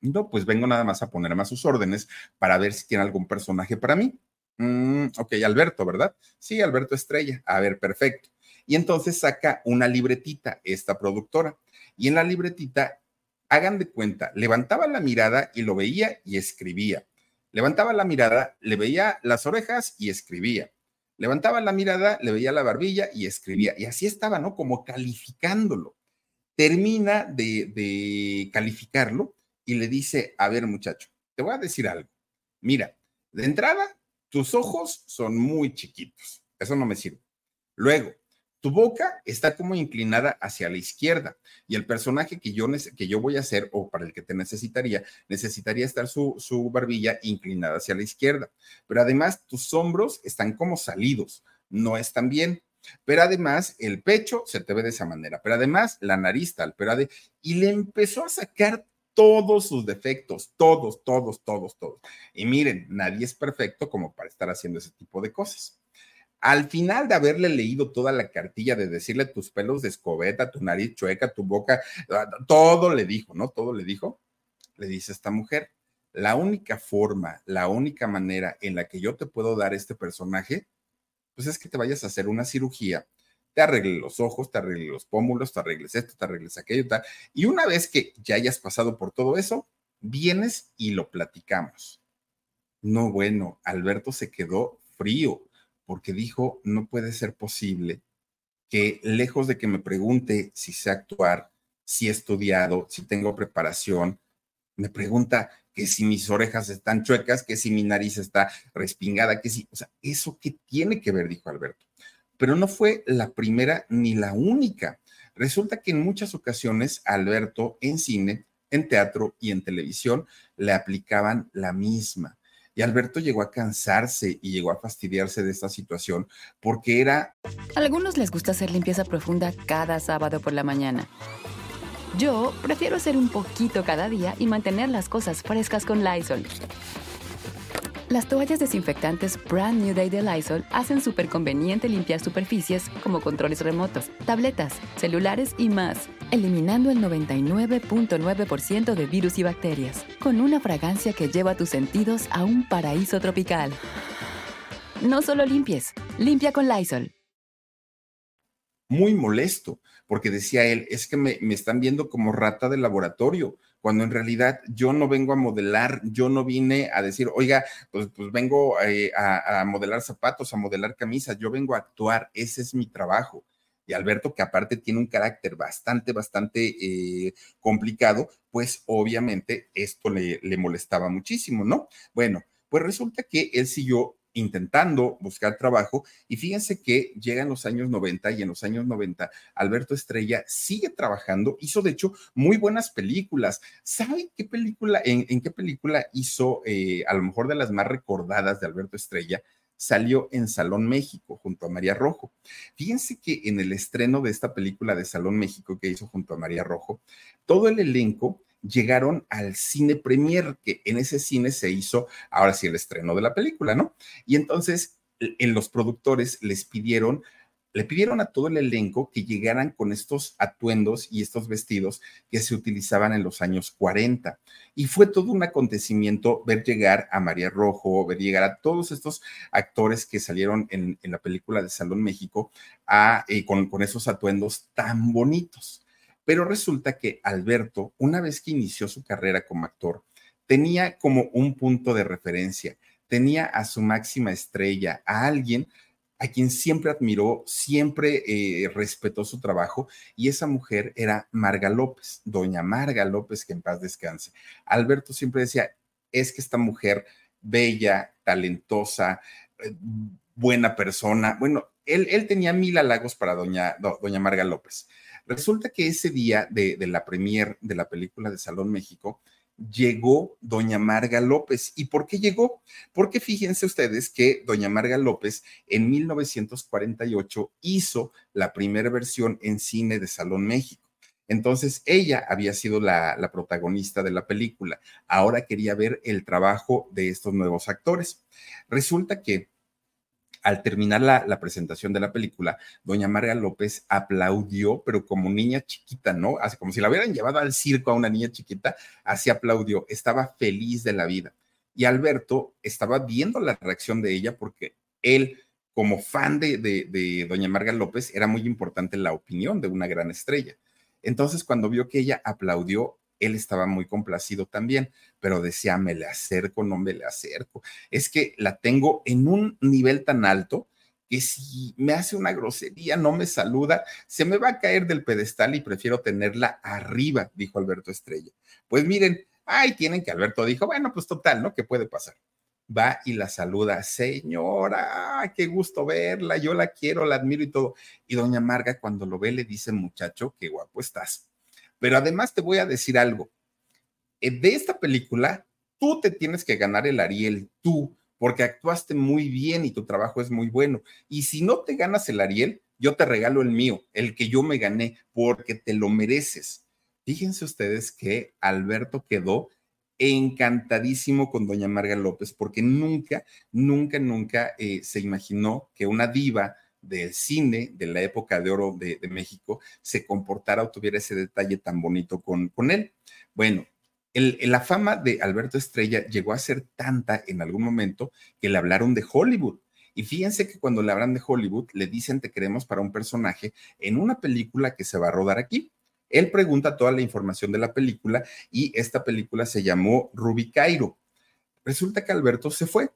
No, pues vengo nada más a ponerme a sus órdenes para ver si tiene algún personaje para mí. Mm, ok, Alberto, ¿verdad? Sí, Alberto Estrella. A ver, perfecto. Y entonces saca una libretita, esta productora. Y en la libretita, hagan de cuenta, levantaba la mirada y lo veía y escribía. Levantaba la mirada, le veía las orejas y escribía. Levantaba la mirada, le veía la barbilla y escribía. Y así estaba, ¿no? Como calificándolo. Termina de, calificarlo y le dice, a ver muchacho, te voy a decir algo. Mira, de entrada, tus ojos son muy chiquitos. Eso no me sirve. Luego, tu boca está como inclinada hacia la izquierda y el personaje que yo, que yo voy a hacer o para el que te necesitaría, necesitaría estar su, su barbilla inclinada hacia la izquierda. Pero además tus hombros están como salidos, no están bien. Pero además el pecho se te ve de esa manera, pero además la nariz tal, pero y le empezó a sacar todos sus defectos, todos, todos, todos, todos. Y miren, nadie es perfecto como para estar haciendo ese tipo de cosas. Al final de haberle leído toda la cartilla, de decirle tus pelos de escobeta, tu nariz chueca, tu boca, ah, todo le dijo, ¿no? Todo le dijo. Le dice esta mujer, la única forma, la única manera en la que yo te puedo dar este personaje, pues es que te vayas a hacer una cirugía, te arregle los ojos, te arregle los pómulos, te arregles esto, te arregles aquello, tal. Y una vez que ya hayas pasado por todo eso, vienes y lo platicamos. No, bueno, Alberto se quedó frío porque dijo, no puede ser posible que lejos de que me pregunte si sé actuar, si he estudiado, si tengo preparación, me pregunta que si mis orejas están chuecas, que si mi nariz está respingada, que si, o sea, ¿eso qué tiene que ver? Dijo Alberto. Pero no fue la primera ni la única. Resulta que en muchas ocasiones Alberto en cine, en teatro y en televisión le aplicaban la misma. Y Alberto llegó a cansarse y llegó a fastidiarse de esta situación porque era...
A algunos les gusta hacer limpieza profunda cada sábado por la mañana. Yo prefiero hacer un poquito cada día y mantener las cosas frescas con Lysol. Las toallas desinfectantes Brand New Day de Lysol hacen súper conveniente limpiar superficies como controles remotos, tabletas, celulares y más, eliminando el 99.9% de virus y bacterias, con una fragancia que lleva tus sentidos a un paraíso tropical. No solo limpies, limpia con Lysol.
Muy molesto, porque decía él, es que me, me están viendo como rata de laboratorio cuando en realidad yo no vengo a modelar, yo no vine a decir, oiga, pues, pues vengo eh, a, modelar zapatos, a modelar camisas, yo vengo a actuar, ese es mi trabajo. Y Alberto, que aparte tiene un carácter bastante, bastante eh, complicado, pues obviamente esto le, le molestaba muchísimo, ¿no? Bueno, pues resulta que él siguió intentando buscar trabajo y fíjense que llegan los años 90 y en los años 90 Alberto Estrella sigue trabajando, hizo de hecho muy buenas películas. ¿Saben qué película, en, qué película hizo eh, a lo mejor de las más recordadas de Alberto Estrella? Salió en Salón México junto a María Rojo. Fíjense que en el estreno de esta película de Salón México que hizo junto a María Rojo, todo el elenco llegaron al cine premier, que en ese cine se hizo ahora sí el estreno de la película, ¿no? Y entonces en los productores les pidieron le pidieron a todo el elenco que llegaran con estos atuendos y estos vestidos que se utilizaban en los años 40. Y fue todo un acontecimiento ver llegar a María Rojo, ver llegar a todos estos actores que salieron en, la película de Salón México a, eh, con, con esos atuendos tan bonitos. Pero resulta que Alberto, una vez que inició su carrera como actor, tenía como un punto de referencia, tenía a su máxima estrella, a alguien a quien siempre admiró, siempre eh, respetó su trabajo, y esa mujer era Marga López, doña Marga López, que en paz descanse. Alberto siempre decía, es que esta mujer bella, talentosa, eh, buena persona, bueno, él, él, tenía mil halagos para doña, doña Marga López. Resulta que ese día de, de la premier de la película de Salón México, llegó doña Marga López. ¿Y por qué llegó? Porque fíjense ustedes que doña Marga López en 1948 hizo la primera versión en cine de Salón México. Entonces, ella había sido la, la, protagonista de la película. Ahora quería ver el trabajo de estos nuevos actores. Resulta que al terminar la, presentación de la película, doña María López aplaudió, pero como niña chiquita, ¿no? Así como si la hubieran llevado al circo a una niña chiquita, así aplaudió, estaba feliz de la vida. Y Alberto estaba viendo la reacción de ella porque él, como fan de, de doña Marga López, era muy importante la opinión de una gran estrella. Entonces, cuando vio que ella aplaudió, él estaba muy complacido también, pero decía, me le acerco, no me le acerco. Es que la tengo en un nivel tan alto que si me hace una grosería, no me saluda, se me va a caer del pedestal y prefiero tenerla arriba, dijo Alberto Estrella. Pues miren, ahí tienen que Alberto dijo, bueno, pues total, ¿no? ¿Qué puede pasar? Va y la saluda, señora, qué gusto verla, yo la quiero, la admiro y todo. Y doña Marga cuando lo ve le dice, muchacho, qué guapo estás. Pero además te voy a decir algo. Eh, de esta película, tú te tienes que ganar el Ariel, tú, porque actuaste muy bien y tu trabajo es muy bueno. Y si no te ganas el Ariel, yo te regalo el mío, el que yo me gané, porque te lo mereces. Fíjense ustedes que Alberto quedó encantadísimo con doña Marga López, porque nunca, nunca, nunca eh, se imaginó que una diva del cine de la época de oro de, México se comportara o tuviera ese detalle tan bonito con, con él. Bueno, la fama de Alberto Estrella llegó a ser tanta en algún momento que le hablaron de Hollywood. Y fíjense que cuando le hablan de Hollywood, le dicen te queremos para un personaje en una película que se va a rodar aquí. Él pregunta toda la información de la película y esta película se llamó Ruby Cairo. Resulta que Alberto se fue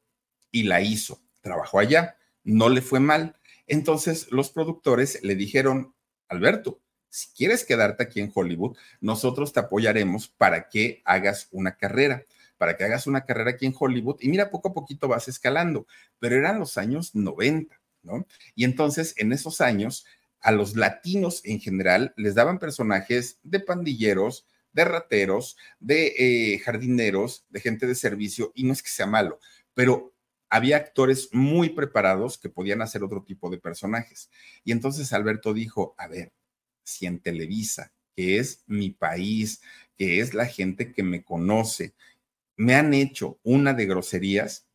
y la hizo, trabajó allá, no le fue mal, entonces los productores le dijeron, Alberto, si quieres quedarte aquí en Hollywood, nosotros te apoyaremos para que hagas una carrera, para que hagas una carrera aquí en Hollywood. Y mira, poco a poquito vas escalando, pero eran los años 90, ¿no? Y entonces en esos años a los latinos en general les daban personajes de pandilleros, de rateros, de eh, jardineros, de gente de servicio, y no es que sea malo, pero había actores muy preparados que podían hacer otro tipo de personajes. Y entonces Alberto dijo, a ver, si en Televisa, que es mi país, que es la gente que me conoce, me han hecho una de groserías,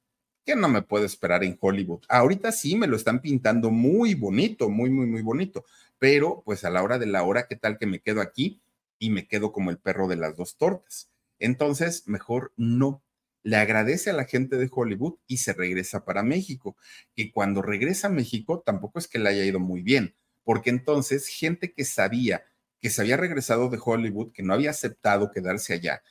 que no me puedo esperar en Hollywood. Ahorita sí me lo están pintando muy bonito, muy, muy, muy bonito, pero pues a la hora de la hora, ¿qué tal que me quedo aquí y me quedo como el perro de las dos tortas? Entonces, mejor no le agradece a la gente de Hollywood y se regresa para México. Y cuando regresa a México, tampoco es que le haya ido muy bien, porque entonces gente que sabía que se había regresado de Hollywood, que no había aceptado quedarse allá,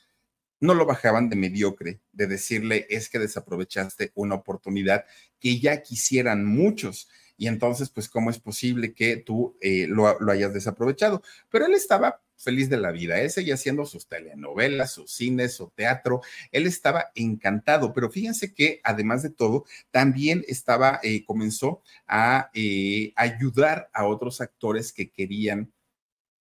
no lo bajaban de mediocre, de decirle es que desaprovechaste una oportunidad que ya quisieran muchos. Y entonces, pues, ¿cómo es posible que tú eh, lo, lo hayas desaprovechado? Pero él estaba feliz de la vida. Él seguía haciendo sus telenovelas, sus cines, su teatro. Él estaba encantado, pero fíjense que además de todo, también estaba, eh, comenzó a eh, ayudar a otros actores que querían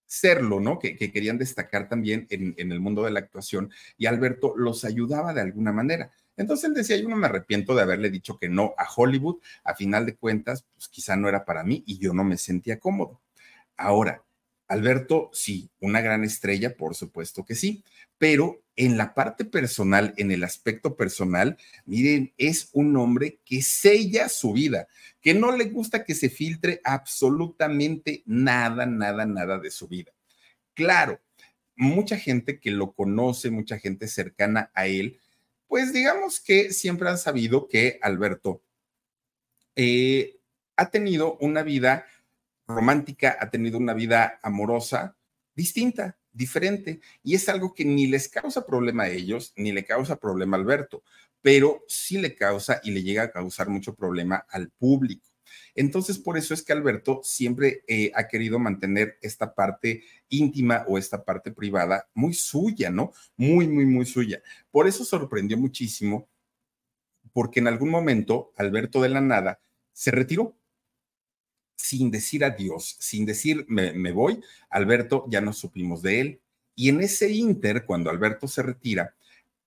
serlo, ¿no? Que, querían destacar también en, en, el mundo de la actuación y Alberto los ayudaba de alguna manera. Entonces él decía, yo no me arrepiento de haberle dicho que no a Hollywood, a final de cuentas, pues quizá no era para mí y yo no me sentía cómodo. Ahora, Alberto, sí, una gran estrella, por supuesto que sí, pero en la parte personal, en el aspecto personal, miren, es un hombre que sella su vida, que no le gusta que se filtre absolutamente nada, nada, nada de su vida. Claro, mucha gente que lo conoce, mucha gente cercana a él, pues digamos que siempre han sabido que Alberto eh, ha tenido una vida romántica, ha tenido una vida amorosa distinta, diferente, y es algo que ni les causa problema a ellos, ni le causa problema a Alberto, pero sí le causa y le llega a causar mucho problema al público. Entonces, por eso es que Alberto siempre eh, ha querido mantener esta parte íntima o esta parte privada muy suya, ¿no? Muy, muy, muy suya. Por eso sorprendió muchísimo, porque en algún momento Alberto de la Nada se retiró sin decir adiós, sin decir me, voy, Alberto ya no supimos de él. Y en ese inter, cuando Alberto se retira,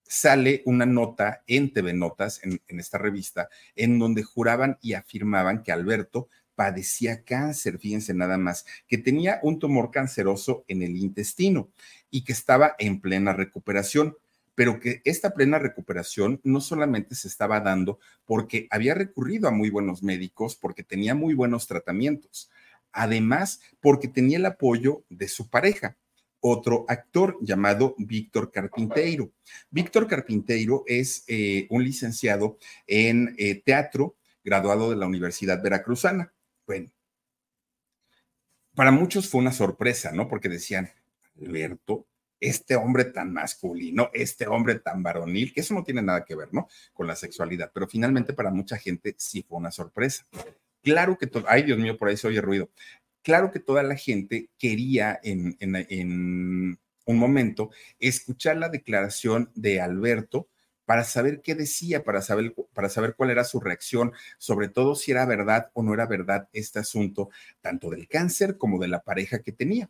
sale una nota en TV Notas, en, en, esta revista, en donde juraban y afirmaban que Alberto padecía cáncer, fíjense nada más, que tenía un tumor canceroso en el intestino y que estaba en plena recuperación pero que esta plena recuperación no solamente se estaba dando porque había recurrido a muy buenos médicos, porque tenía muy buenos tratamientos, además porque tenía el apoyo de su pareja, otro actor llamado Víctor Carpinteiro. Víctor Carpinteiro es eh, un licenciado en eh, teatro, graduado de la Universidad Veracruzana. Bueno, para muchos fue una sorpresa, ¿no? Porque decían, Alberto, este hombre tan masculino, este hombre tan varonil, que eso no tiene nada que ver, ¿no? Con la sexualidad, pero finalmente para mucha gente sí fue una sorpresa. Claro que todo, ay Dios mío, por ahí se oye ruido. Claro que toda la gente quería en, un momento escuchar la declaración de Alberto para saber qué decía, para saber, para saber cuál era su reacción, sobre todo si era verdad o no era verdad este asunto, tanto del cáncer como de la pareja que tenía.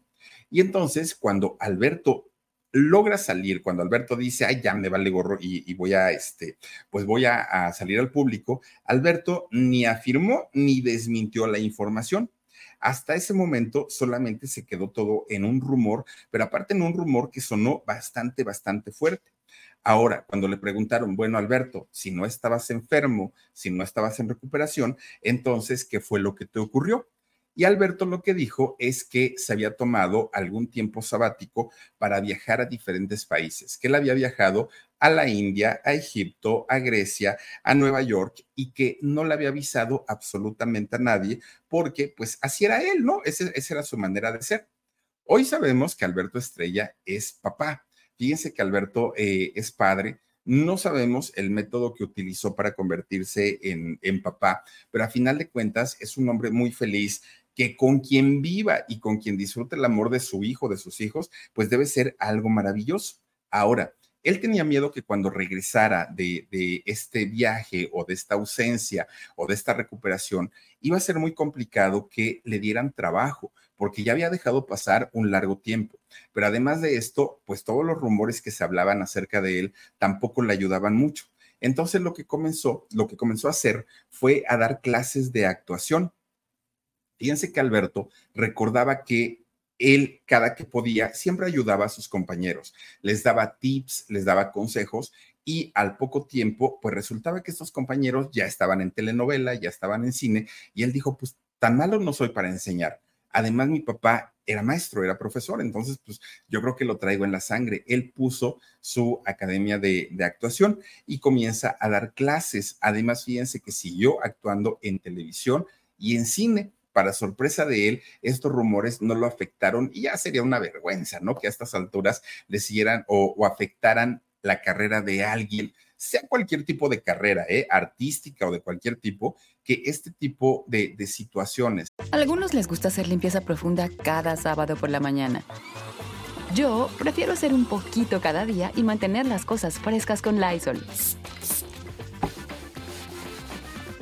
Y entonces, cuando Alberto logra salir, cuando Alberto dice, ay, ya me vale gorro y, voy a, este, pues voy a, salir al público, Alberto ni afirmó ni desmintió la información. Hasta ese momento solamente se quedó todo en un rumor, pero aparte en un rumor que sonó bastante, bastante fuerte. Ahora, cuando le preguntaron, bueno, Alberto, si no estabas enfermo, si no estabas en recuperación, entonces, ¿qué fue lo que te ocurrió? Y Alberto lo que dijo es que se había tomado algún tiempo sabático para viajar a diferentes países, que él había viajado a la India, a Egipto, a Grecia, a Nueva York y que no le había avisado absolutamente a nadie porque pues así era él, ¿no? esa era su manera de ser. Hoy sabemos que Alberto Estrella es papá. Fíjense que Alberto eh, es padre no sabemos el método que utilizó para convertirse en, papá, pero a final de cuentas es un hombre muy feliz, que con quien viva y con quien disfrute el amor de su hijo, de sus hijos, pues debe ser algo maravilloso. Ahora, él tenía miedo que cuando regresara de, este viaje o de esta ausencia o de esta recuperación, iba a ser muy complicado que le dieran trabajo, porque ya había dejado pasar un largo tiempo. Pero además de esto, pues todos los rumores que se hablaban acerca de él tampoco le ayudaban mucho. Entonces lo que comenzó, lo que comenzó a hacer fue a dar clases de actuación Fíjense que Alberto recordaba que él, cada que podía, siempre ayudaba a sus compañeros, les daba tips, les daba consejos y al poco tiempo, pues resultaba que estos compañeros ya estaban en telenovela, ya estaban en cine y él dijo, pues tan malo no soy para enseñar. Además, mi papá era maestro, era profesor, entonces, pues yo creo que lo traigo en la sangre. Él puso su academia de, de actuación y comienza a dar clases. Además, fíjense que siguió actuando en televisión y en cine para sorpresa de él, estos rumores no lo afectaron y ya sería una vergüenza, ¿no? Que a estas alturas le siguieran o, afectaran la carrera de alguien, sea cualquier tipo de carrera, ¿eh? artística o de cualquier tipo, que este tipo de, de situaciones.
A algunos les gusta hacer limpieza profunda cada sábado por la mañana. Yo prefiero hacer un poquito cada día y mantener las cosas frescas con Lysol.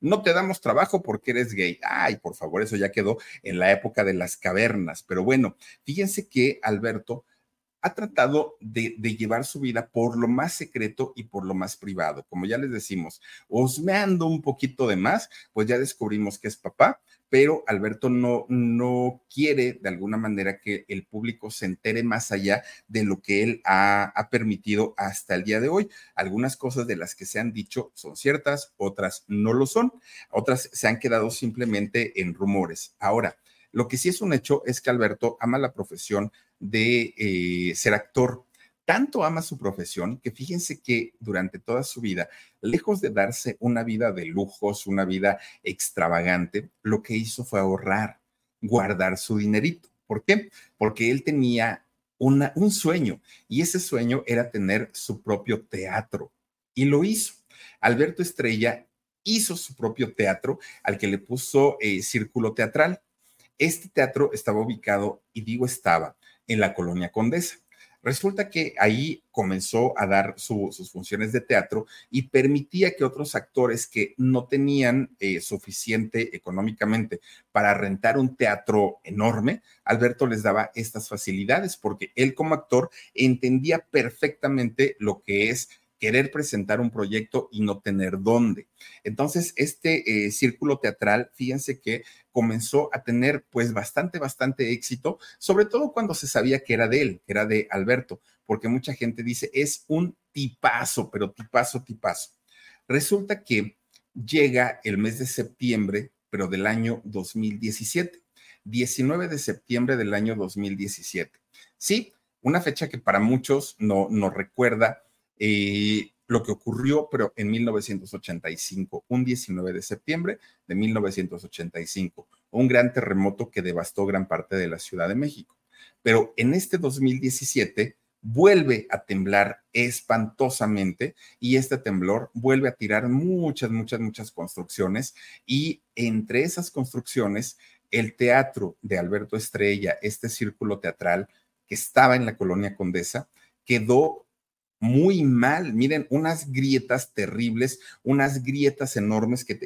no te damos trabajo porque eres gay. Ay, por favor, eso ya quedó en la época de las cavernas. Pero bueno, fíjense que Alberto ha tratado de, llevar su vida por lo más secreto y por lo más privado. Como ya les decimos, osmeando un poquito de más, pues ya descubrimos que es papá, pero Alberto no, no quiere de alguna manera que el público se entere más allá de lo que él ha, ha permitido hasta el día de hoy. Algunas cosas de las que se han dicho son ciertas, otras no lo son, otras se han quedado simplemente en rumores. Ahora, lo que sí es un hecho es que Alberto ama la profesión de eh, ser actor. Tanto ama su profesión que fíjense que durante toda su vida, lejos de darse una vida de lujos, una vida extravagante, lo que hizo fue ahorrar, guardar su dinerito. ¿Por qué? Porque él tenía un sueño y ese sueño era tener su propio teatro y lo hizo. Alberto Estrella hizo su propio teatro al que le puso eh, Círculo Teatral. Este teatro estaba ubicado, y digo estaba, en la colonia Condesa. Resulta que ahí comenzó a dar sus funciones de teatro y permitía que otros actores que no tenían eh, suficiente económicamente para rentar un teatro enorme, Alberto les daba estas facilidades porque él como actor entendía perfectamente lo que es querer presentar un proyecto y no tener dónde. Entonces, este eh, círculo teatral, fíjense que comenzó a tener pues bastante, bastante éxito, sobre todo cuando se sabía que era de él, que era de Alberto, porque mucha gente dice, es un tipazo, pero tipazo, tipazo. Resulta que llega el mes de septiembre, pero del año 2017, 19 de septiembre del año 2017. Sí, una fecha que para muchos no nos recuerda eh, lo que ocurrió, pero en 1985, un 19 de septiembre de 1985, un gran terremoto que devastó gran parte de la Ciudad de México. Pero en este 2017 vuelve a temblar espantosamente y este temblor vuelve a tirar muchas, muchas, muchas construcciones y entre esas construcciones el teatro de Alberto Estrella, este círculo teatral que estaba en la colonia Condesa, quedó muy mal. Miren, unas grietas terribles, unas grietas enormes que,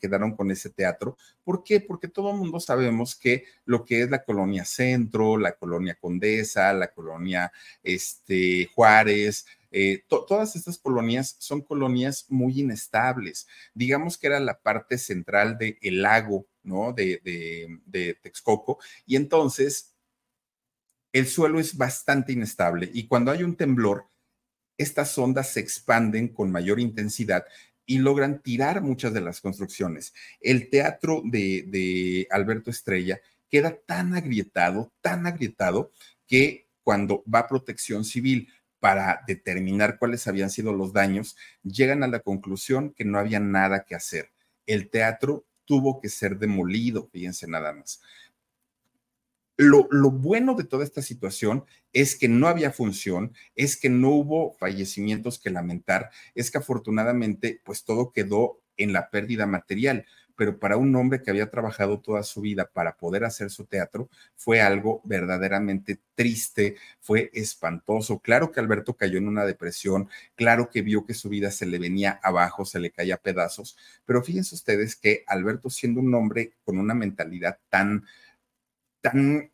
quedaron con ese teatro. ¿Por qué? Porque todo el mundo sabemos que lo que es la colonia Centro, la colonia Condesa, la colonia este, Juárez, eh, todas estas colonias son colonias muy inestables. Digamos que era la parte central del lago, ¿no? De, de, de Texcoco. Y entonces el suelo es bastante inestable y cuando hay un temblor, estas ondas se expanden con mayor intensidad y logran tirar muchas de las construcciones. El teatro de, Alberto Estrella queda tan agrietado, tan agrietado, que cuando va protección civil para determinar cuáles habían sido los daños, llegan a la conclusión que no había nada que hacer. El teatro tuvo que ser demolido, fíjense nada más. Lo, bueno de toda esta situación es que no había función, es que no hubo fallecimientos que lamentar, es que afortunadamente pues todo quedó en la pérdida material, pero para un hombre que había trabajado toda su vida para poder hacer su teatro fue algo verdaderamente triste, fue espantoso. Claro que Alberto cayó en una depresión, claro que vio que su vida se le venía abajo, se le caía pedazos, pero fíjense ustedes que Alberto siendo un hombre con una mentalidad tan tan,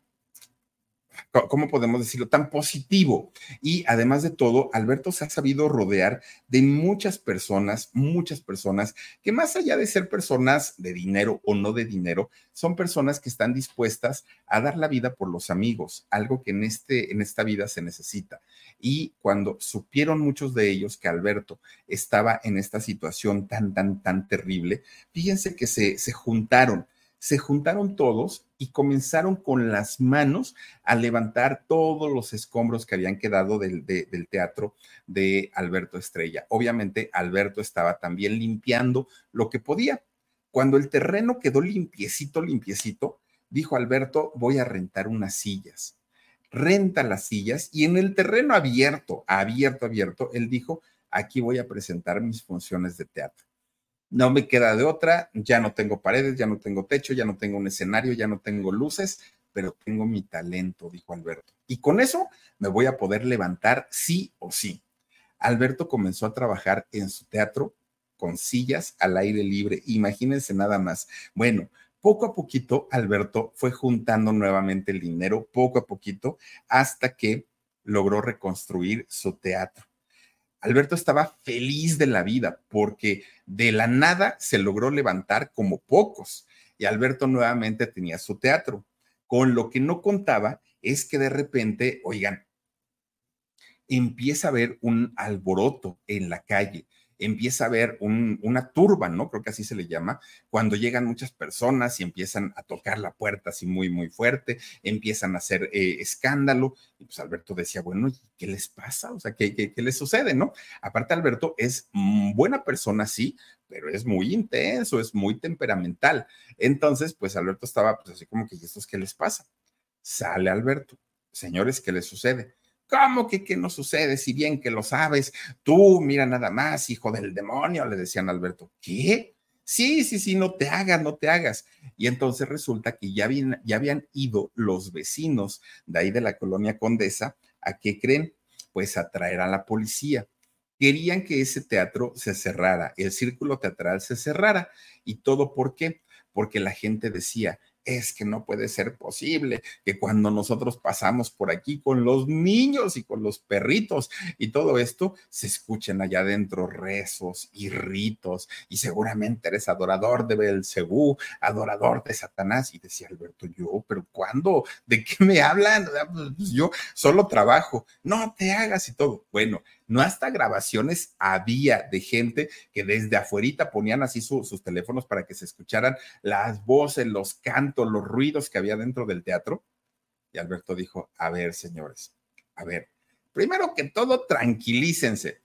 ¿cómo podemos decirlo? Tan positivo. Y además de todo, Alberto se ha sabido rodear de muchas personas, muchas personas que más allá de ser personas de dinero o no de dinero, son personas que están dispuestas a dar la vida por los amigos, algo que en, este, en esta vida se necesita. Y cuando supieron muchos de ellos que Alberto estaba en esta situación tan, tan, tan terrible, fíjense que se, se juntaron se juntaron todos y comenzaron con las manos a levantar todos los escombros que habían quedado del, teatro de Alberto Estrella. Obviamente Alberto estaba también limpiando lo que podía. Cuando el terreno quedó limpiecito, limpiecito, dijo Alberto, voy a rentar unas sillas. renta las sillas y en el terreno abierto, abierto, abierto, él dijo, aquí voy a presentar mis funciones de teatro. No me queda de otra, ya no tengo paredes, ya no tengo techo, ya no tengo un escenario, ya no tengo luces, pero tengo mi talento, dijo Alberto. Y con eso me voy a poder levantar sí o sí. Alberto comenzó a trabajar en su teatro con sillas al aire libre. Imagínense nada más. Bueno, poco a poquito Alberto fue juntando nuevamente el dinero, poco a poquito, hasta que logró reconstruir su teatro. Alberto estaba feliz de la vida porque de la nada se logró levantar como pocos y Alberto nuevamente tenía su teatro. Con lo que no contaba es que de repente, oigan, empieza a haber un alboroto en la calle empieza a haber una turba, ¿no? Creo que así se le llama, cuando llegan muchas personas y empiezan a tocar la puerta así muy, muy fuerte, empiezan a hacer eh, escándalo. Y pues Alberto decía, bueno, ¿qué les pasa? O sea, ¿qué, qué, les sucede, no? Aparte, Alberto es buena persona, sí, pero es muy intenso, es muy temperamental. Entonces, pues Alberto estaba pues así como que, ¿y estos qué les pasa? Sale Alberto. Señores, ¿qué les sucede? ¿Cómo que qué no sucede? Si bien que lo sabes, tú, mira nada más, hijo del demonio, le decían Alberto. ¿Qué? Sí, sí, sí, no te hagas, no te hagas. Y entonces resulta que ya ya habían ido los vecinos de ahí de la colonia Condesa a qué creen, pues a traer a la policía. Querían que ese teatro se cerrara, el círculo teatral se cerrara. ¿Y todo por qué? Porque la gente decía, es que no puede ser posible que cuando nosotros pasamos por aquí con los niños y con los perritos y todo esto, se escuchen allá adentro rezos y ritos y seguramente eres adorador de Belcebú, adorador de Satanás. Y decía Alberto, yo, pero ¿cuándo? ¿De qué me hablan? Pues yo solo trabajo, no te hagas y todo. Bueno, no hasta grabaciones había de gente que desde afuerita ponían así sus teléfonos para que se escucharan las voces, los cantos, los ruidos que había dentro del teatro. Y Alberto dijo, a ver, señores, a ver, primero que todo, tranquilícense.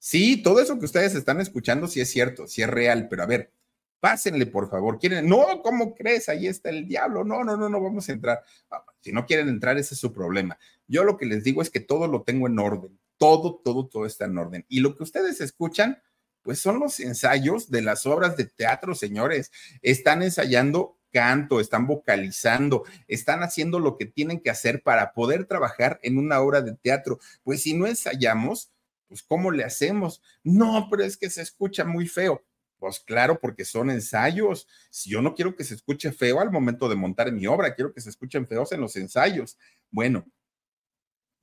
Sí, todo eso que ustedes están escuchando sí es cierto, sí es real, pero a ver, pásenle por favor. ¿Quieren? No, ¿cómo crees? Ahí está el diablo. No, no, no, no vamos a entrar. Ah, si no quieren entrar, ese es su problema. Yo lo que les digo es que todo lo tengo en orden todo, todo, todo está en orden. Y lo que ustedes escuchan, pues son los ensayos de las obras de teatro, señores. Están ensayando canto, están vocalizando, están haciendo lo que tienen que hacer para poder trabajar en una obra de teatro. Pues si no ensayamos, pues ¿cómo le hacemos? No, pero es que se escucha muy feo. Pues claro, porque son ensayos. Si yo no quiero que se escuche feo al momento de montar mi obra, quiero que se escuchen feos en los ensayos. Bueno,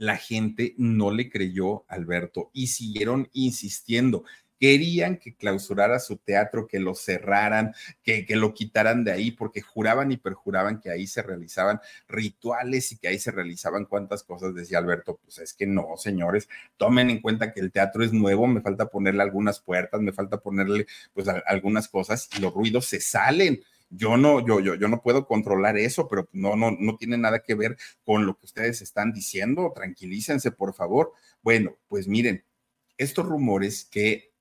la gente no le creyó a Alberto y siguieron insistiendo. Querían que clausurara su teatro, que lo cerraran, que, que lo quitaran de ahí, porque juraban y perjuraban que ahí se realizaban rituales y que ahí se realizaban cuantas cosas. Decía Alberto, pues es que no, señores, tomen en cuenta que el teatro es nuevo, me falta ponerle algunas puertas, me falta ponerle pues algunas cosas y los ruidos se salen yo no, yo, yo, yo no puedo controlar eso, pero no, no, no tiene nada que ver con lo que ustedes están diciendo. Tranquilícense, por favor. Bueno, pues miren, estos rumores que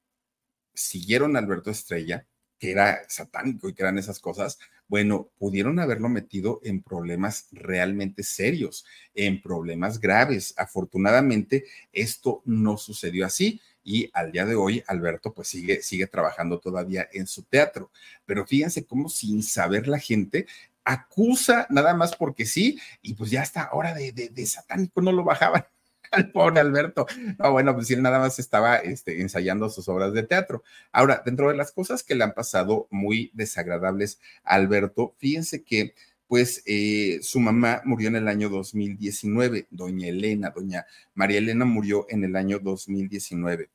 siguieron a Alberto Estrella, que era satánico y que eran esas cosas, bueno, pudieron haberlo metido en problemas realmente serios, en problemas graves. Afortunadamente, esto no sucedió así y al día de hoy Alberto pues sigue, sigue trabajando todavía en su teatro. Pero fíjense cómo sin saber la gente acusa nada más porque sí y pues ya hasta ahora de, de, satánico no lo bajaban al pobre Alberto. No, bueno, pues él nada más estaba este, ensayando sus obras de teatro. Ahora, dentro de las cosas que le han pasado muy desagradables a Alberto, fíjense que pues eh, su mamá murió en el año 2019, doña Elena, doña María Elena murió en el año 2019.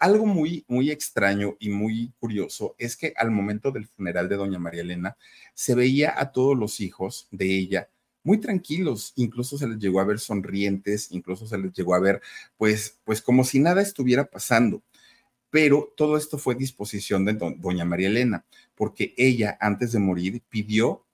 Algo muy, muy extraño y muy curioso es que al momento del funeral de doña María Elena se veía a todos los hijos de ella muy tranquilos, incluso se les llegó a ver sonrientes, incluso se les llegó a ver pues, pues como si nada estuviera pasando. Pero todo esto fue disposición de doña María Elena, porque ella antes de morir pidió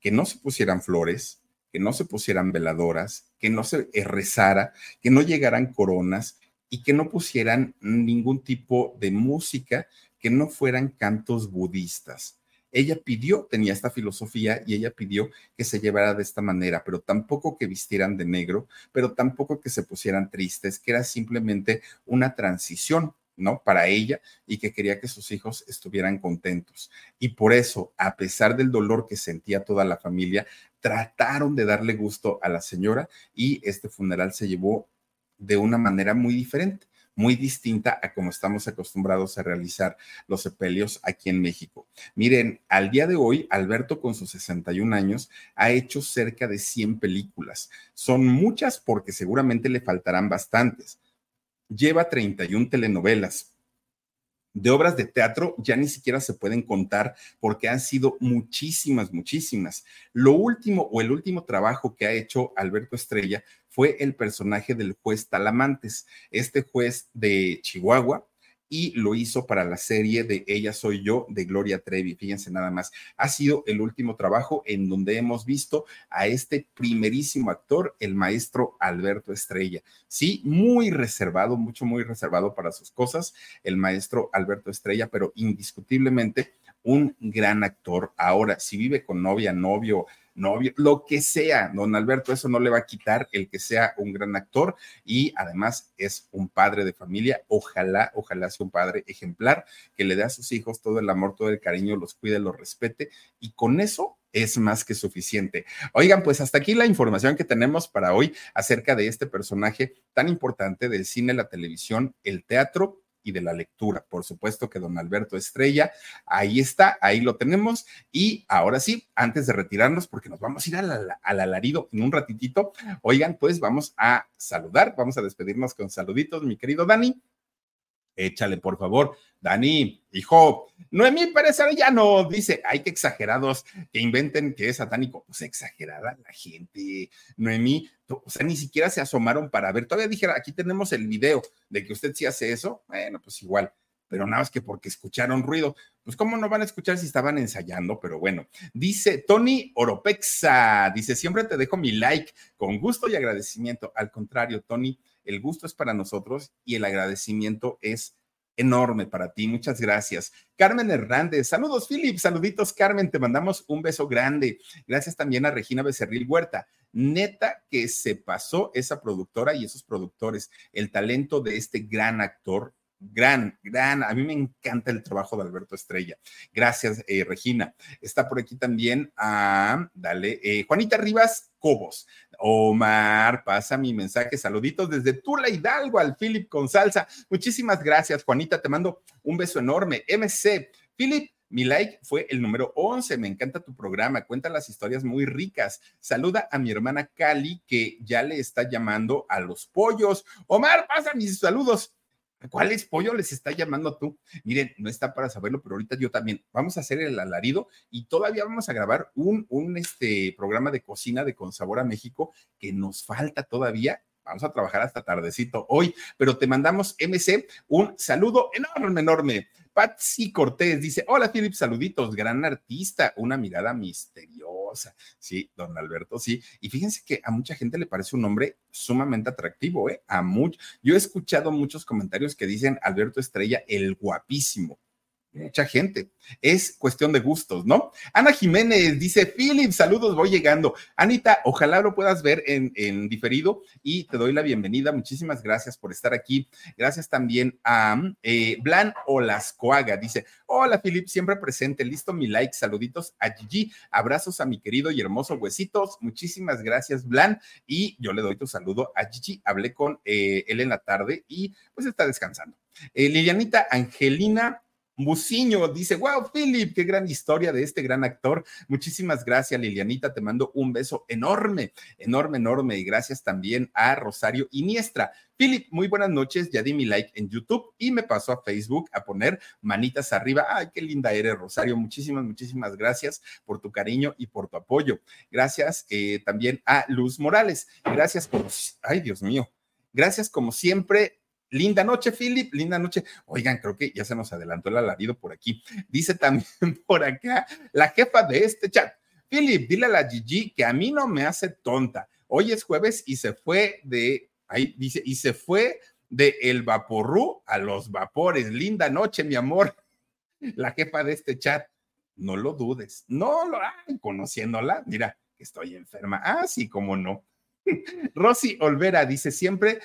que no se pusieran flores, que no se pusieran veladoras, que no se rezara, que no llegaran coronas y que no pusieran ningún tipo de música que no fueran cantos budistas. ella pidió, tenía esta filosofía y ella pidió que se llevara de esta manera, pero tampoco que vistieran de negro, pero tampoco que se pusieran tristes, que era simplemente una transición. ¿no? Para ella y que quería que sus hijos estuvieran contentos. Y por eso, a pesar del dolor que sentía toda la familia, trataron de darle gusto a la señora y este funeral se llevó de una manera muy diferente muy distinta a como estamos acostumbrados a realizar los sepelios aquí en México. Miren, al día de hoy, Alberto con sus 61 años ha hecho cerca de 100 películas. Son muchas porque seguramente le faltarán bastantes. Lleva 31 telenovelas, de obras de teatro ya ni siquiera se pueden contar porque han sido muchísimas, muchísimas. Lo último o el último trabajo que ha hecho Alberto Estrella fue el personaje del juez Talamantes, este juez de Chihuahua y lo hizo para la serie de Ella Soy Yo de Gloria Trevi. Fíjense nada más, ha sido el último trabajo en donde hemos visto a este primerísimo actor, el maestro Alberto Estrella. Sí, muy reservado, mucho, muy reservado para sus cosas, el maestro Alberto Estrella, pero indiscutiblemente un gran actor. Ahora, si vive con novia, novio, novio, lo que sea, don Alberto, eso no le va a quitar el que sea un gran actor y además es un padre de familia. Ojalá, ojalá sea un padre ejemplar que le dé a sus hijos todo el amor, todo el cariño, los cuide, los respete y con eso es más que suficiente. Oigan, pues hasta aquí la información que tenemos para hoy acerca de este personaje tan importante del cine, la televisión, el teatro y de la lectura. Por supuesto que don Alberto Estrella, ahí está, ahí lo tenemos. Y ahora sí, antes de retirarnos, porque nos vamos a ir al, alarido en un ratitito, oigan, pues vamos a saludar, vamos a despedirnos con saluditos, mi querido Dani. Échale, por favor. Dani, hijo, Noemí Pérez Arellano dice, ay, qué exagerados que inventen que es satánico. Pues exagerada la gente. Noemí, o sea, ni siquiera se asomaron para ver. Todavía dijera, aquí tenemos el video de que usted sí hace eso. Bueno, pues igual pero nada más que porque escucharon ruido. Pues cómo no van a escuchar si estaban ensayando, pero bueno. Dice Tony Oropexa, dice, siempre te dejo mi like con gusto y agradecimiento. Al contrario, Tony, el gusto es para nosotros y el agradecimiento es enorme para ti. Muchas gracias. Carmen Hernández, saludos, Philip, saluditos, Carmen, te mandamos un beso grande. Gracias también a Regina Becerril Huerta. Neta que se pasó esa productora y esos productores, el talento de este gran actor, gran, gran, a mí me encanta el trabajo de Alberto Estrella. Gracias, eh, Regina. Está por aquí también a, dale, eh, Juanita Rivas Cobos. Omar, pasa mi mensaje. Saluditos desde Tula Hidalgo al Philip con salsa. Muchísimas gracias, Juanita. Te mando un beso enorme. MC, Philip, mi like fue el número 11. Me encanta tu programa. Cuenta las historias muy ricas. Saluda a mi hermana Cali, que ya le está llamando a los pollos. Omar, pasa mis saludos. ¿Cuáles pollo les está llamando tú? Miren, no está para saberlo, pero ahorita yo también. Vamos a hacer el alarido y todavía vamos a grabar un, un este, programa de cocina de Con Sabor a México que nos falta todavía. Vamos a trabajar hasta tardecito hoy, pero te mandamos MC un saludo enorme, enorme. Patsy Cortés dice: Hola, Philip, saluditos, gran artista, una mirada misteriosa. Sí, don Alberto, sí. Y fíjense que a mucha gente le parece un nombre sumamente atractivo, ¿eh? A mucho. Yo he escuchado muchos comentarios que dicen Alberto Estrella, el guapísimo mucha gente. Es cuestión de gustos, ¿no? Ana Jiménez dice, Philip, saludos, voy llegando. Anita, ojalá lo puedas ver en, en, diferido y te doy la bienvenida. Muchísimas gracias por estar aquí. Gracias también a eh, Blan Olascoaga. Dice, hola, Philip, siempre presente. Listo mi like. Saluditos a Gigi. Abrazos a mi querido y hermoso Huesitos. Muchísimas gracias, Blan. Y yo le doy tu saludo a Gigi. Hablé con eh, él en la tarde y pues está descansando. Eh, Lilianita Angelina Buciño dice, wow, Philip, qué gran historia de este gran actor. Muchísimas gracias, Lilianita. Te mando un beso enorme, enorme, enorme. Y gracias también a Rosario Iniestra. Philip, muy buenas noches. Ya di mi like en YouTube y me pasó a Facebook a poner manitas arriba. Ay, qué linda eres, Rosario. Muchísimas, muchísimas gracias por tu cariño y por tu apoyo. Gracias eh, también a Luz Morales. Gracias por, ay, Dios mío. Gracias como siempre Linda noche, Philip. Linda noche. Oigan, creo que ya se nos adelantó el alarido por aquí. Dice también por acá la jefa de este chat. Philip, dile a la Gigi que a mí no me hace tonta. Hoy es jueves y se fue de, ahí dice, y se fue de el vaporru a los vapores. Linda noche, mi amor. La jefa de este chat. no lo dudes, no lo, ay, conociéndola, mira, estoy enferma. Ah, sí, cómo no. Rosy Olvera dice siempre,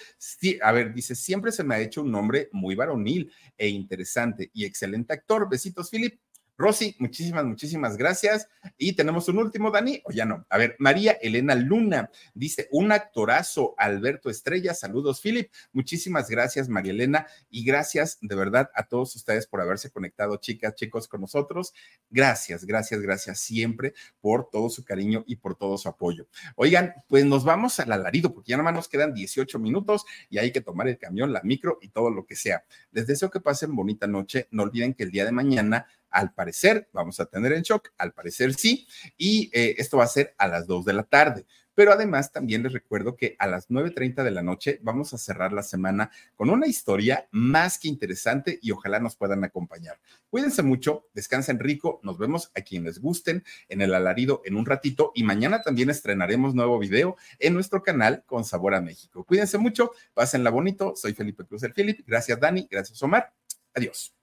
a ver, dice siempre se me ha hecho un nombre muy varonil e interesante y excelente actor. Besitos, Philip. Rosy, muchísimas, muchísimas gracias. Y tenemos un último, Dani, o ya no. A ver, María Elena Luna dice, un actorazo, Alberto Estrella. Saludos, Philip. Muchísimas gracias, María Elena. Y gracias de verdad a todos ustedes por haberse conectado, chicas, chicos, con nosotros. Gracias, gracias, gracias siempre por todo su cariño y por todo su apoyo. Oigan, pues nos vamos al alarido, porque ya nada más nos quedan 18 minutos y hay que tomar el camión, la micro y todo lo que sea. Les deseo que pasen bonita noche. No olviden que el día de mañana al parecer, vamos a tener el shock, al parecer sí, y eh, esto va a ser a las 2 de la tarde. Pero además también les recuerdo que a las 9.30 de la noche vamos a cerrar la semana con una historia más que interesante y ojalá nos puedan acompañar. Cuídense mucho, descansen rico, nos vemos a quienes gusten en el alarido en un ratito y mañana también estrenaremos nuevo video en nuestro canal con Sabor a México. Cuídense mucho, pásenla bonito, soy Felipe Cruz el Philip, gracias Dani, gracias Omar, adiós.